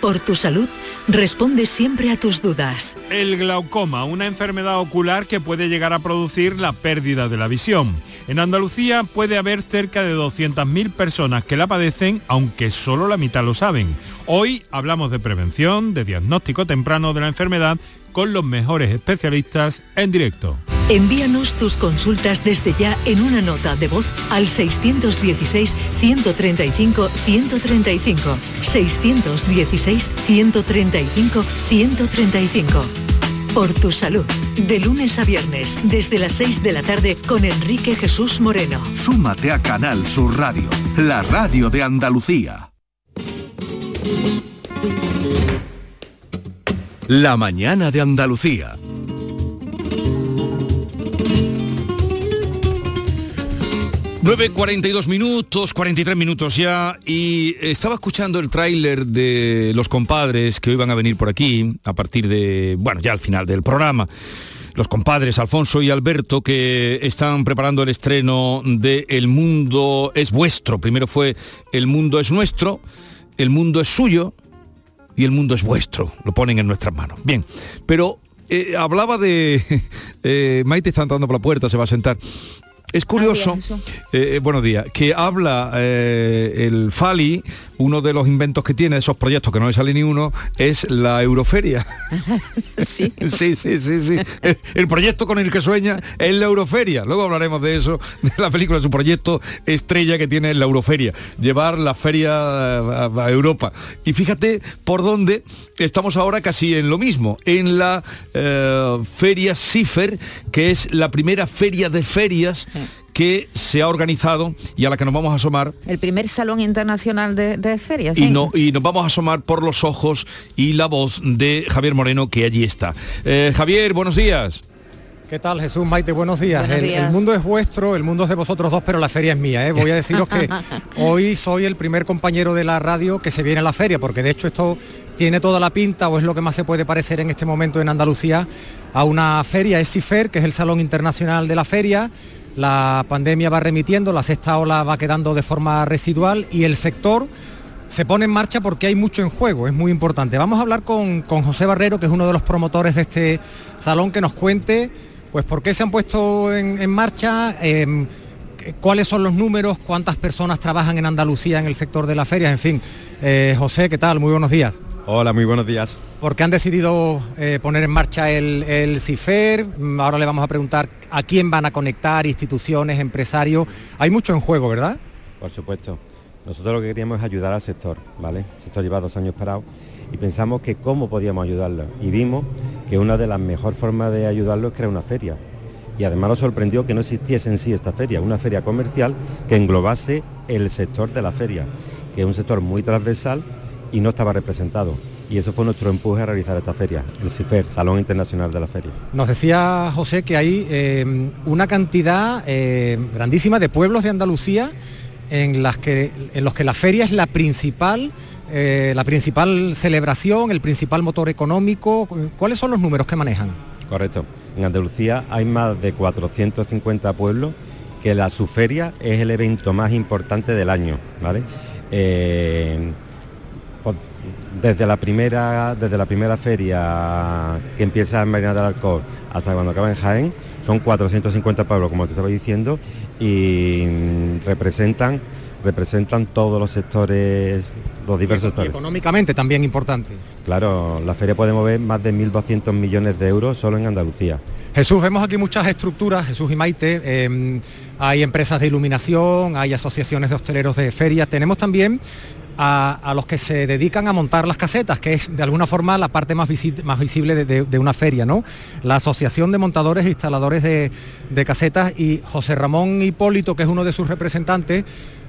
por tu salud, responde siempre a tus dudas. El glaucoma, una enfermedad ocular que puede llegar a producir la pérdida de la visión. En Andalucía puede haber cerca de 200.000 personas que la padecen, aunque solo la mitad lo saben. Hoy hablamos de prevención, de diagnóstico temprano de la enfermedad con los mejores especialistas en directo. Envíanos tus consultas desde ya en una nota de voz al 616-135-135. 616-135-135. Por tu salud, de lunes a viernes, desde las 6 de la tarde con Enrique Jesús Moreno. Súmate a Canal Sur Radio, la radio de Andalucía. La mañana de Andalucía. ...9.42 minutos, 43 minutos ya, y estaba escuchando el tráiler de Los Compadres que hoy van a venir por aquí, a partir de, bueno, ya al final del programa. Los compadres Alfonso y Alberto que están preparando el estreno de El Mundo es Vuestro. Primero fue El Mundo es Nuestro, El Mundo es Suyo, y el mundo es vuestro, lo ponen en nuestras manos. Bien, pero eh, hablaba de... Eh, Maite está entrando por la puerta, se va a sentar. Es curioso, eh, buenos días, que habla el Fali, uno de los inventos que tiene, esos proyectos que no le sale ni uno, es la Euroferia. sí. sí, sí, sí, sí. El, proyecto con el que sueña es la Euroferia. Luego hablaremos de eso, de la película, su proyecto estrella que tiene la Euroferia, llevar la feria a, Europa. Y fíjate por dónde estamos ahora casi en lo mismo, en la feria CIFER, que es la primera feria de ferias que se ha organizado y a la que nos vamos a asomar. El primer Salón Internacional de, Ferias. Y, no, y nos vamos a asomar por los ojos y la voz de Javier Moreno, que allí está. Eh, Javier, buenos días. ¿Qué tal Jesús Maite? Buenos días. el, mundo es vuestro, el mundo es de vosotros dos, pero la feria es mía. ¿eh? Voy a deciros que hoy soy el primer compañero de la radio que se viene a la feria, porque de hecho esto tiene toda la pinta o es lo que más se puede parecer en este momento en Andalucía a una feria, es CIFER, que es el Salón Internacional de la Feria la pandemia va remitiendo, la sexta ola va quedando de forma residual y el sector se pone en marcha porque hay mucho en juego, es muy importante. Vamos a hablar con, José Barrero, que es uno de los promotores de este salón, que nos cuente pues por qué se han puesto en, marcha, em, cuáles son los números, cuántas personas trabajan en Andalucía en el sector de la feria, en fin. Eh, José, ¿qué tal? Muy buenos días. Hola, muy buenos días. ¿Por qué han decidido eh, poner en marcha el, el, CIFER? Ahora le vamos a preguntar a quién van a conectar, instituciones, empresarios. Hay mucho en juego, ¿verdad? Por supuesto. Nosotros lo que queríamos es ayudar al sector, ¿vale? El sector lleva dos años parado y pensamos que cómo podíamos ayudarlo. Y vimos que una de las mejores formas de ayudarlo es crear una feria. Y además nos sorprendió que no existiese en sí esta feria, una feria comercial que englobase el sector de la feria, que es un sector muy transversal y no estaba representado. Y eso fue nuestro empuje a realizar esta feria, el CIFER, Salón Internacional de la Feria. Nos decía José que hay eh, una cantidad eh, grandísima de pueblos de Andalucía en, las que, en los que la feria es la principal, eh, la principal celebración, el principal motor económico. ¿Cuáles son los números que manejan? Correcto. En Andalucía hay más de 450 pueblos que la su feria es el evento más importante del año. ¿vale? Desde la primera, desde la primera feria que empieza en Marina del Alcohol hasta cuando acaba en Jaén, son 450 pueblos, como te estaba diciendo, y representan representan todos los sectores, los diversos sectores. económicamente también importante. Claro, la feria puede mover más de 1.200 millones de euros solo en Andalucía. Jesús, vemos aquí muchas estructuras, Jesús y Maite, em, hay empresas de iluminación, hay asociaciones de hosteleros de ferias, tenemos también a, los que se dedican a montar las casetas, que es de alguna forma la parte más, más visible de, una feria, ¿no? La Asociación de Montadores e Instaladores de, Casetas y José Ramón Hipólito, que es uno de sus representantes,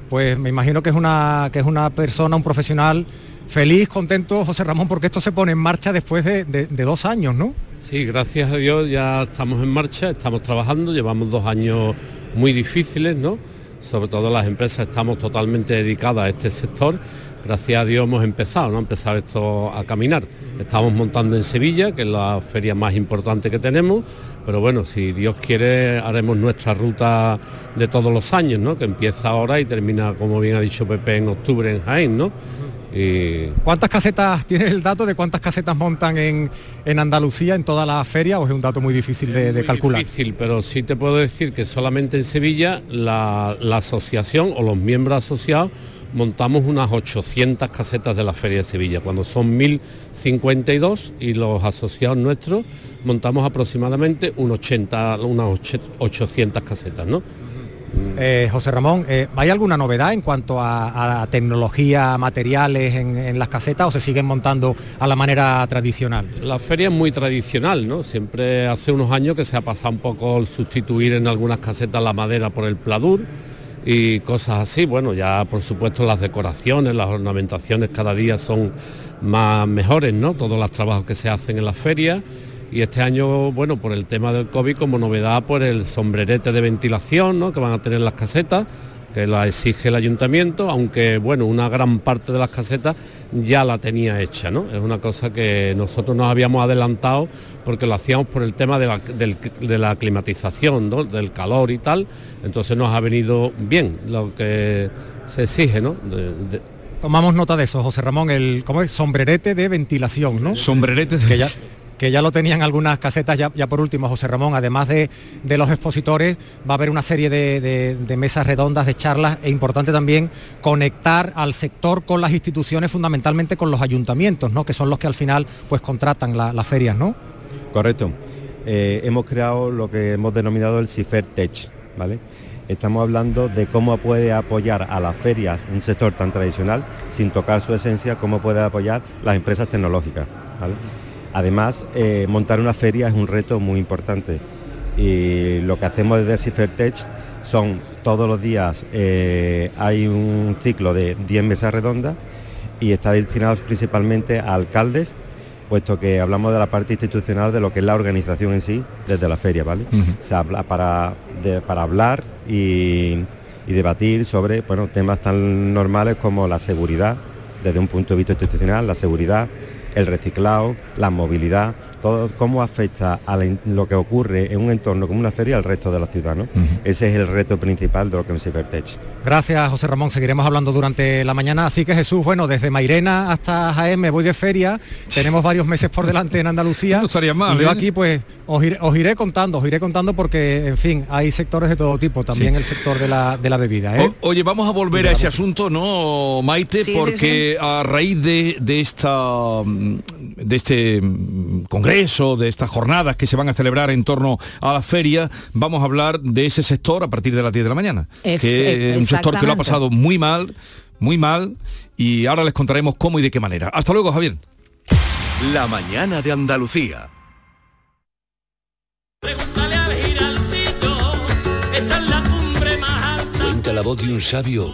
pues me imagino que es una, que es una persona, un profesional feliz, contento, José Ramón, porque esto se pone en marcha después de, de dos años, ¿no? Sí, gracias a Dios ya estamos en marcha, estamos trabajando, llevamos dos años muy difíciles, ¿no? sobre todo las empresas estamos totalmente dedicadas a este sector. Gracias a Dios hemos empezado, ¿no? Empezado esto a caminar. Estamos montando en Sevilla, que es la feria más importante que tenemos, pero bueno, si Dios quiere haremos nuestra ruta de todos los años, ¿no? Que empieza ahora y termina, como bien ha dicho Pepe, en octubre en Jaén, ¿no? ¿Cuántas casetas, tienes el dato de cuántas casetas montan en, Andalucía en toda la feria o es un dato muy difícil de, de calcular? Difícil, pero sí te puedo decir que solamente en Sevilla la, asociación o los miembros asociados montamos unas 800 casetas de la Feria de Sevilla, cuando son 1052 y los asociados nuestros montamos aproximadamente un 80, unas 800 casetas, ¿no? Eh, José Ramón, eh, ¿hay alguna novedad en cuanto a, tecnología, materiales en, las casetas o se siguen montando a la manera tradicional? La feria es muy tradicional, ¿no? Siempre hace unos años que se ha pasado un poco el sustituir en algunas casetas la madera por el pladur y cosas así. Bueno, ya por supuesto las decoraciones, las ornamentaciones cada día son más mejores, ¿no? Todos los trabajos que se hacen en las ferias y este año, bueno, por el tema del COVID como novedad, por el sombrerete de ventilación ¿no? que van a tener las casetas, que la exige el ayuntamiento, aunque bueno, una gran parte de las casetas ya la tenía hecha, ¿no? Es una cosa que nosotros nos habíamos adelantado porque lo hacíamos por el tema de la, climatización, del calor y tal, entonces nos ha venido bien lo que se exige, ¿no? tomamos nota de eso, José Ramón, el ¿cómo es? sombrerete de ventilación, ¿no? Sombrerete de que ya que ya lo tenían algunas casetas, ya, ya por último, José Ramón, además de, de, los expositores, va a haber una serie de, de, mesas redondas, de charlas, e importante también conectar al sector con las instituciones, fundamentalmente con los ayuntamientos, ¿no? que son los que al final pues contratan la, las ferias, ¿no? Correcto. Eh, hemos creado lo que hemos denominado el CIFER Tech, ¿vale? Estamos hablando de cómo puede apoyar a las ferias un sector tan tradicional sin tocar su esencia, cómo puede apoyar las empresas tecnológicas. ¿vale? Además, eh, montar una feria es un reto muy importante y lo que hacemos desde Cifertech son todos los días eh, hay un ciclo de 10 mesas redondas y está destinado principalmente a alcaldes, puesto que hablamos de la parte institucional de lo que es la organización en sí desde la feria, ¿vale? Uh -huh. Se habla para, de, para hablar y, y debatir sobre bueno, temas tan normales como la seguridad, desde un punto de vista institucional, la seguridad, el reciclado, la movilidad, todo cómo afecta a la, lo que ocurre en un entorno como una feria al resto de la ciudad. ¿no? Uh -huh. Ese es el reto principal de lo que es Cibertech. Gracias, José Ramón. Seguiremos hablando durante la mañana. Así que Jesús, bueno, desde Mairena hasta Jaén me voy de feria. Tenemos varios meses por delante en Andalucía. No estaría mal. Y yo ¿eh? aquí pues os iré, os iré, contando, os iré contando porque, en fin, hay sectores de todo tipo, también sí. el sector de la, de la bebida. ¿eh? O, oye, vamos a volver a ese asunto, ¿no, Maite? Sí, porque sí, a raíz de, de esta de este congreso, de estas jornadas que se van a celebrar en torno a la feria, vamos a hablar de ese sector a partir de las 10 de la mañana. Es, que es un sector que lo ha pasado muy mal, muy mal, y ahora les contaremos cómo y de qué manera. Hasta luego, Javier. La mañana de Andalucía. Cuenta la voz de un sabio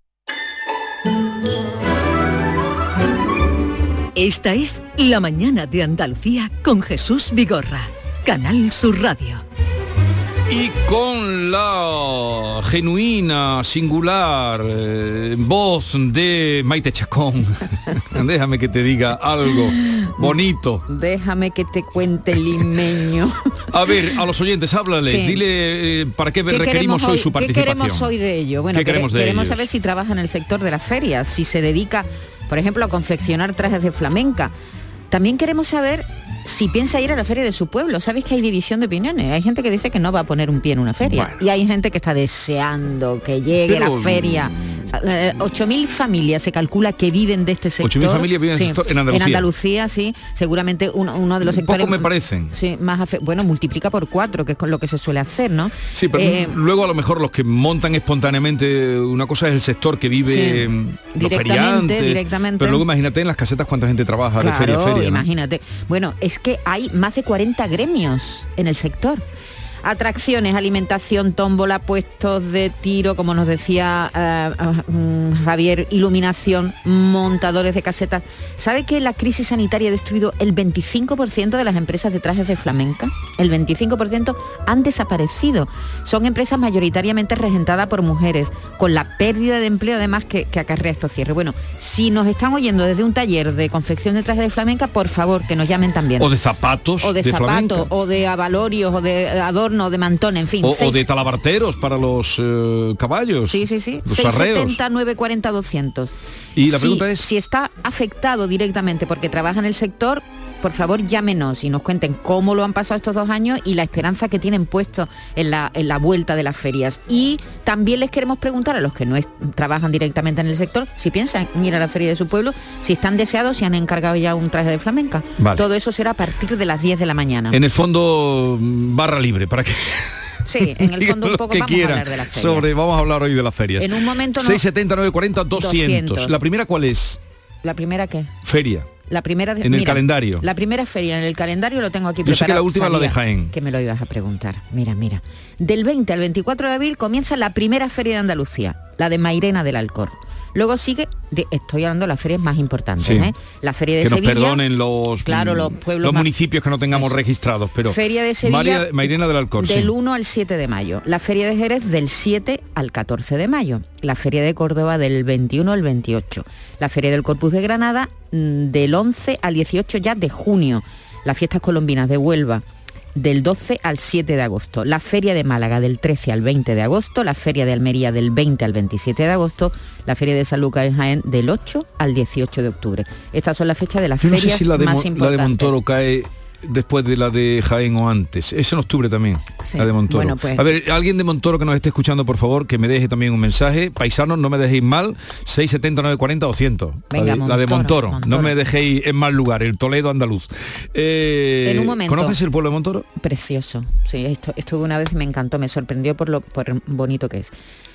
Esta es La Mañana de Andalucía con Jesús Vigorra, Canal Sur Radio. Y con la genuina, singular eh, voz de Maite Chacón, déjame que te diga algo bonito. Déjame que te cuente limeño. A ver, a los oyentes, háblales, sí. dile eh, para qué, qué requerimos hoy, su participación. ¿Qué queremos hoy de ello? Bueno, ¿Qué queremos, de queremos ellos? saber si trabaja en el sector de las ferias, si se dedica por ejemplo, a confeccionar trajes de flamenca. También queremos saber si piensa ir a la feria de su pueblo. Sabéis que hay división de opiniones. Hay gente que dice que no va a poner un pie en una feria. Bueno. Y hay gente que está deseando que llegue Pero, la feria. Eh, 8.000 familias se calcula que viven de este sector. 8.000 familias viven sí, en Andalucía. En Andalucía, sí. Seguramente uno, uno de los sectores... Poco me parecen. Sí, más bueno, multiplica por cuatro, que es lo que se suele hacer, ¿no? Sí, pero eh, luego a lo mejor los que montan espontáneamente, una cosa es el sector que vive sí, los directamente, feriantes, directamente. pero luego imagínate en las casetas cuánta gente trabaja claro, de feria a feria. imagínate. ¿no? Bueno, es que hay más de 40 gremios en el sector atracciones, alimentación, tómbola, puestos de tiro, como nos decía uh, uh, Javier, iluminación, montadores de casetas. ¿Sabe que la crisis sanitaria ha destruido el 25% de las empresas de trajes de flamenca? El 25% han desaparecido. Son empresas mayoritariamente regentadas por mujeres, con la pérdida de empleo además que, que acarrea estos cierres. Bueno, si nos están oyendo desde un taller de confección de trajes de flamenca, por favor, que nos llamen también. O de zapatos. O de, de zapatos, o de avalorios, o de adornos no, de mantón, en fin. O, o de talabarteros para los eh, caballos. Sí, sí, sí. Los 670 940 200. Y la Si- pregunta es- Si está afectado directamente porque trabaja en el sector, por favor llámenos y nos cuenten cómo lo han pasado estos dos años y la esperanza que tienen puesto en la, en la vuelta de las ferias. Y también les queremos preguntar a los que no es- trabajan directamente en el sector si piensan ir a la feria de su pueblo, si están deseados, si han encargado ya un traje de flamenca. Vale. Todo eso será a partir de las 10 de la mañana. En el fondo, mm, barra libre, para que... Sí, en el fondo un poco que vamos a hablar de las ferias. sobre Vamos a hablar hoy de las ferias. En un momento no- 670, 940, 200. 200. ¿La primera cuál es? ¿La primera qué? Feria. La primera de- En el calendario. La primera feria en el calendario lo tengo aquí Yo sé que preparado. la última la de Jaén. Que me lo ibas a preguntar. Mira, mira. Del 20 al 24 de abril comienza la primera feria de Andalucía, la de Mairena del Alcor. Luego sigue, de- estoy hablando de las ferias más importantes, Sí. ¿eh? La feria de que nos Sevilla. perdonen los, Claro, los pueblos los más- municipios que no tengamos registrados, pero Feria de Sevilla María- Mairena del Alcor, sí. del 1 al 7 de mayo. La Feria de Jerez del 7 al 14 de mayo. La Feria de Córdoba del 21 al 28. La Feria del Corpus de Granada mm, del 11 al 18 ya de junio. Las fiestas colombinas de Huelva del 12 al 7 de agosto, la Feria de Málaga del 13 al 20 de agosto, la Feria de Almería del 20 al 27 de agosto, la Feria de San Lucas en Jaén del 8 al 18 de octubre. Estas son las fechas de las Yo no ferias sé si la de, más Mo- la importantes. de Montoro cae después de la de Jaén o antes. Es en octubre también, Sí. la de Montoro. Bueno, pues- A ver, alguien de Montoro que nos esté escuchando, por favor, que me deje también un mensaje. Paisanos, no me dejéis mal. 670, 940 o 100. Venga, la, de, la de Montoro, Montoro. No me dejéis en mal lugar, el Toledo andaluz. Eh, En un momento. ¿Conoces el pueblo de Montoro? Precioso. Sí, esto, estuve una vez y me encantó, me sorprendió por lo por bonito que es.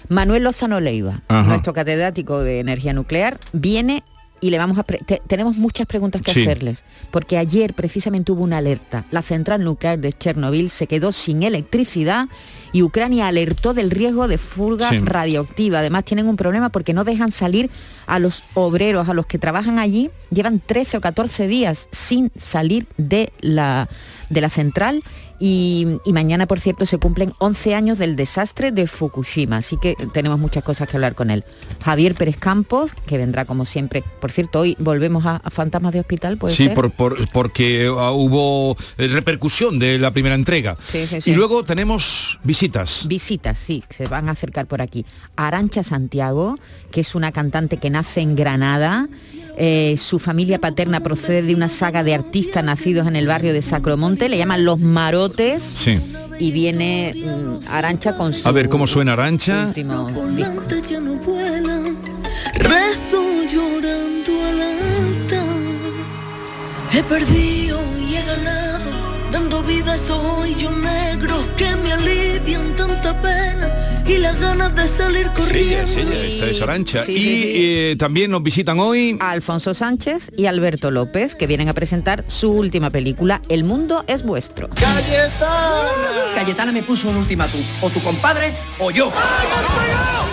Manuel Lozano Leiva, Ajá. nuestro catedrático de energía nuclear, viene y le vamos a te- tenemos muchas preguntas que Sí. hacerles, porque ayer precisamente hubo una alerta. La central nuclear de Chernobyl se quedó sin electricidad y Ucrania alertó del riesgo de fuga Sí. radioactiva. Además tienen un problema porque no dejan salir a los obreros, a los que trabajan allí, llevan 13 o 14 días sin salir de la, de la central y, y mañana, por cierto, se cumplen 11 años del desastre de Fukushima, así que tenemos muchas cosas que hablar con él. Javier Pérez Campos, que vendrá como siempre. Por cierto, hoy volvemos a, a Fantasmas de Hospital, ¿puede Sí, ser? por, por- porque ah, hubo eh, repercusión de la primera entrega. Sí, sí, sí. Y luego tenemos visitas. Visitas, sí, se van a acercar por aquí. Arancha Santiago, que es una cantante que nace en Granada. Eh, su familia paterna procede de una saga de artistas nacidos en el barrio de Sacromonte, le llaman Los Marotes Sí. y viene mm, Arancha con su A ver cómo suena Arancha. último disco. ya no vuelan, rezo llorando al altar. He perdido y he ganado, dando vida a esos hoyos negros que me alivian las ganas de salir Sí, corriendo. es ella, esta es Arancha. Sí, y sí, sí. eh, también nos visitan hoy. Alfonso Sánchez y Alberto López, que vienen a presentar su última película, El mundo es vuestro. ¡Cayetana! Cayetana me puso un ultimátum. O tu compadre o yo.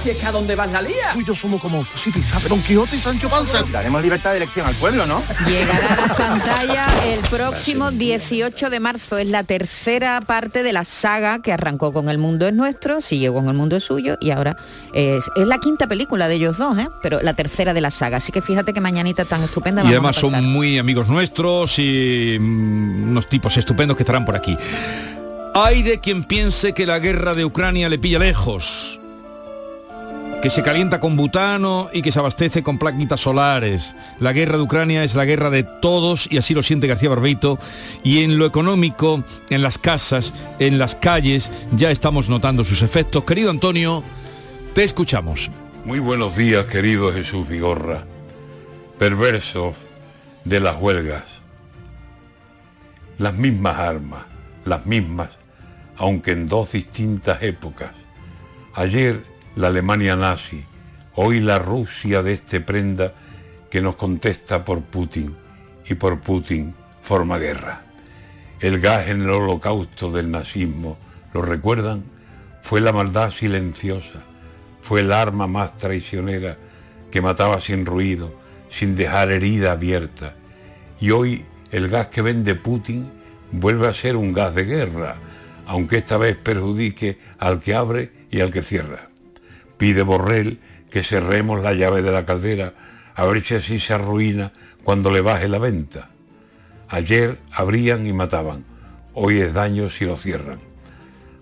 Si es que a dónde vas la lía. Tú y yo somos como si pisaba Don Quijote y Sancho Panza. Daremos libertad de elección al pueblo, ¿no? Llegará a la pantalla el próximo 18 de marzo. Es la tercera parte de la saga que arrancó con El Mundo es Nuestro, sigue con El Mundo es Suyo y ahora es, es la quinta película de ellos dos, ¿eh? pero la tercera de la saga. Así que fíjate qué mañanita tan estupenda. Y vamos además a pasar. son muy amigos nuestros y mm, unos tipos estupendos que estarán por aquí. Hay de quien piense que la guerra de Ucrania le pilla lejos, que se calienta con butano y que se abastece con plaquitas solares. La guerra de Ucrania es la guerra de todos y así lo siente García Barbeito. Y en lo económico, en las casas, en las calles, ya estamos notando sus efectos. Querido Antonio, te escuchamos. Muy buenos días, querido Jesús Vigorra, perversos de las huelgas. Las mismas armas, las mismas, aunque en dos distintas épocas. Ayer la Alemania nazi, hoy la Rusia de este prenda que nos contesta por Putin y por Putin forma guerra. El gas en el holocausto del nazismo, ¿lo recuerdan? Fue la maldad silenciosa, fue el arma más traicionera que mataba sin ruido, sin dejar herida abierta. Y hoy el gas que vende Putin vuelve a ser un gas de guerra, aunque esta vez perjudique al que abre y al que cierra. Pide Borrell que cerremos la llave de la caldera, a ver si así se arruina cuando le baje la venta. Ayer abrían y mataban, hoy es daño si lo cierran.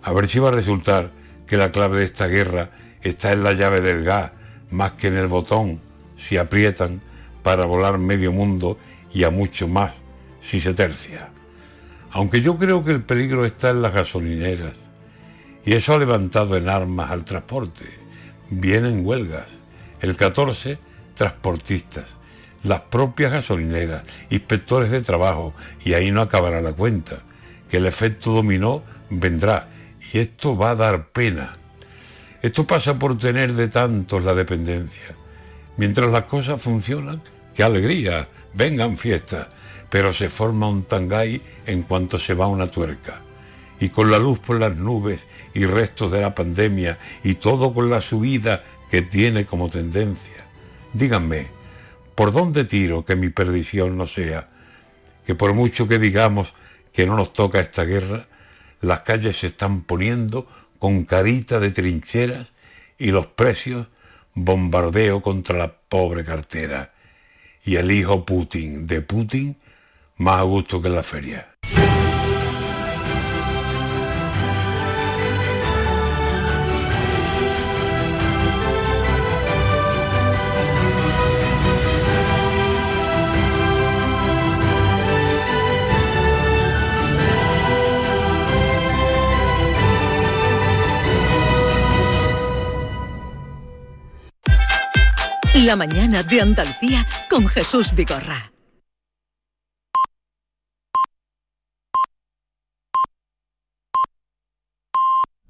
A ver si va a resultar que la clave de esta guerra está en la llave del gas más que en el botón, si aprietan, para volar medio mundo y a mucho más, si se tercia. Aunque yo creo que el peligro está en las gasolineras, y eso ha levantado en armas al transporte. Vienen huelgas. El 14, transportistas. Las propias gasolineras, inspectores de trabajo, y ahí no acabará la cuenta, que el efecto dominó vendrá, y esto va a dar pena. Esto pasa por tener de tantos la dependencia. Mientras las cosas funcionan, qué alegría, vengan fiestas, pero se forma un tangay en cuanto se va una tuerca. Y con la luz por las nubes y restos de la pandemia y todo con la subida que tiene como tendencia. Díganme, ¿por dónde tiro que mi perdición no sea? Que por mucho que digamos que no nos toca esta guerra, las calles se están poniendo con carita de trincheras y los precios bombardeo contra la pobre cartera. Y el hijo Putin de Putin más a gusto que en la feria. La mañana de Andalucía con Jesús Vigorra.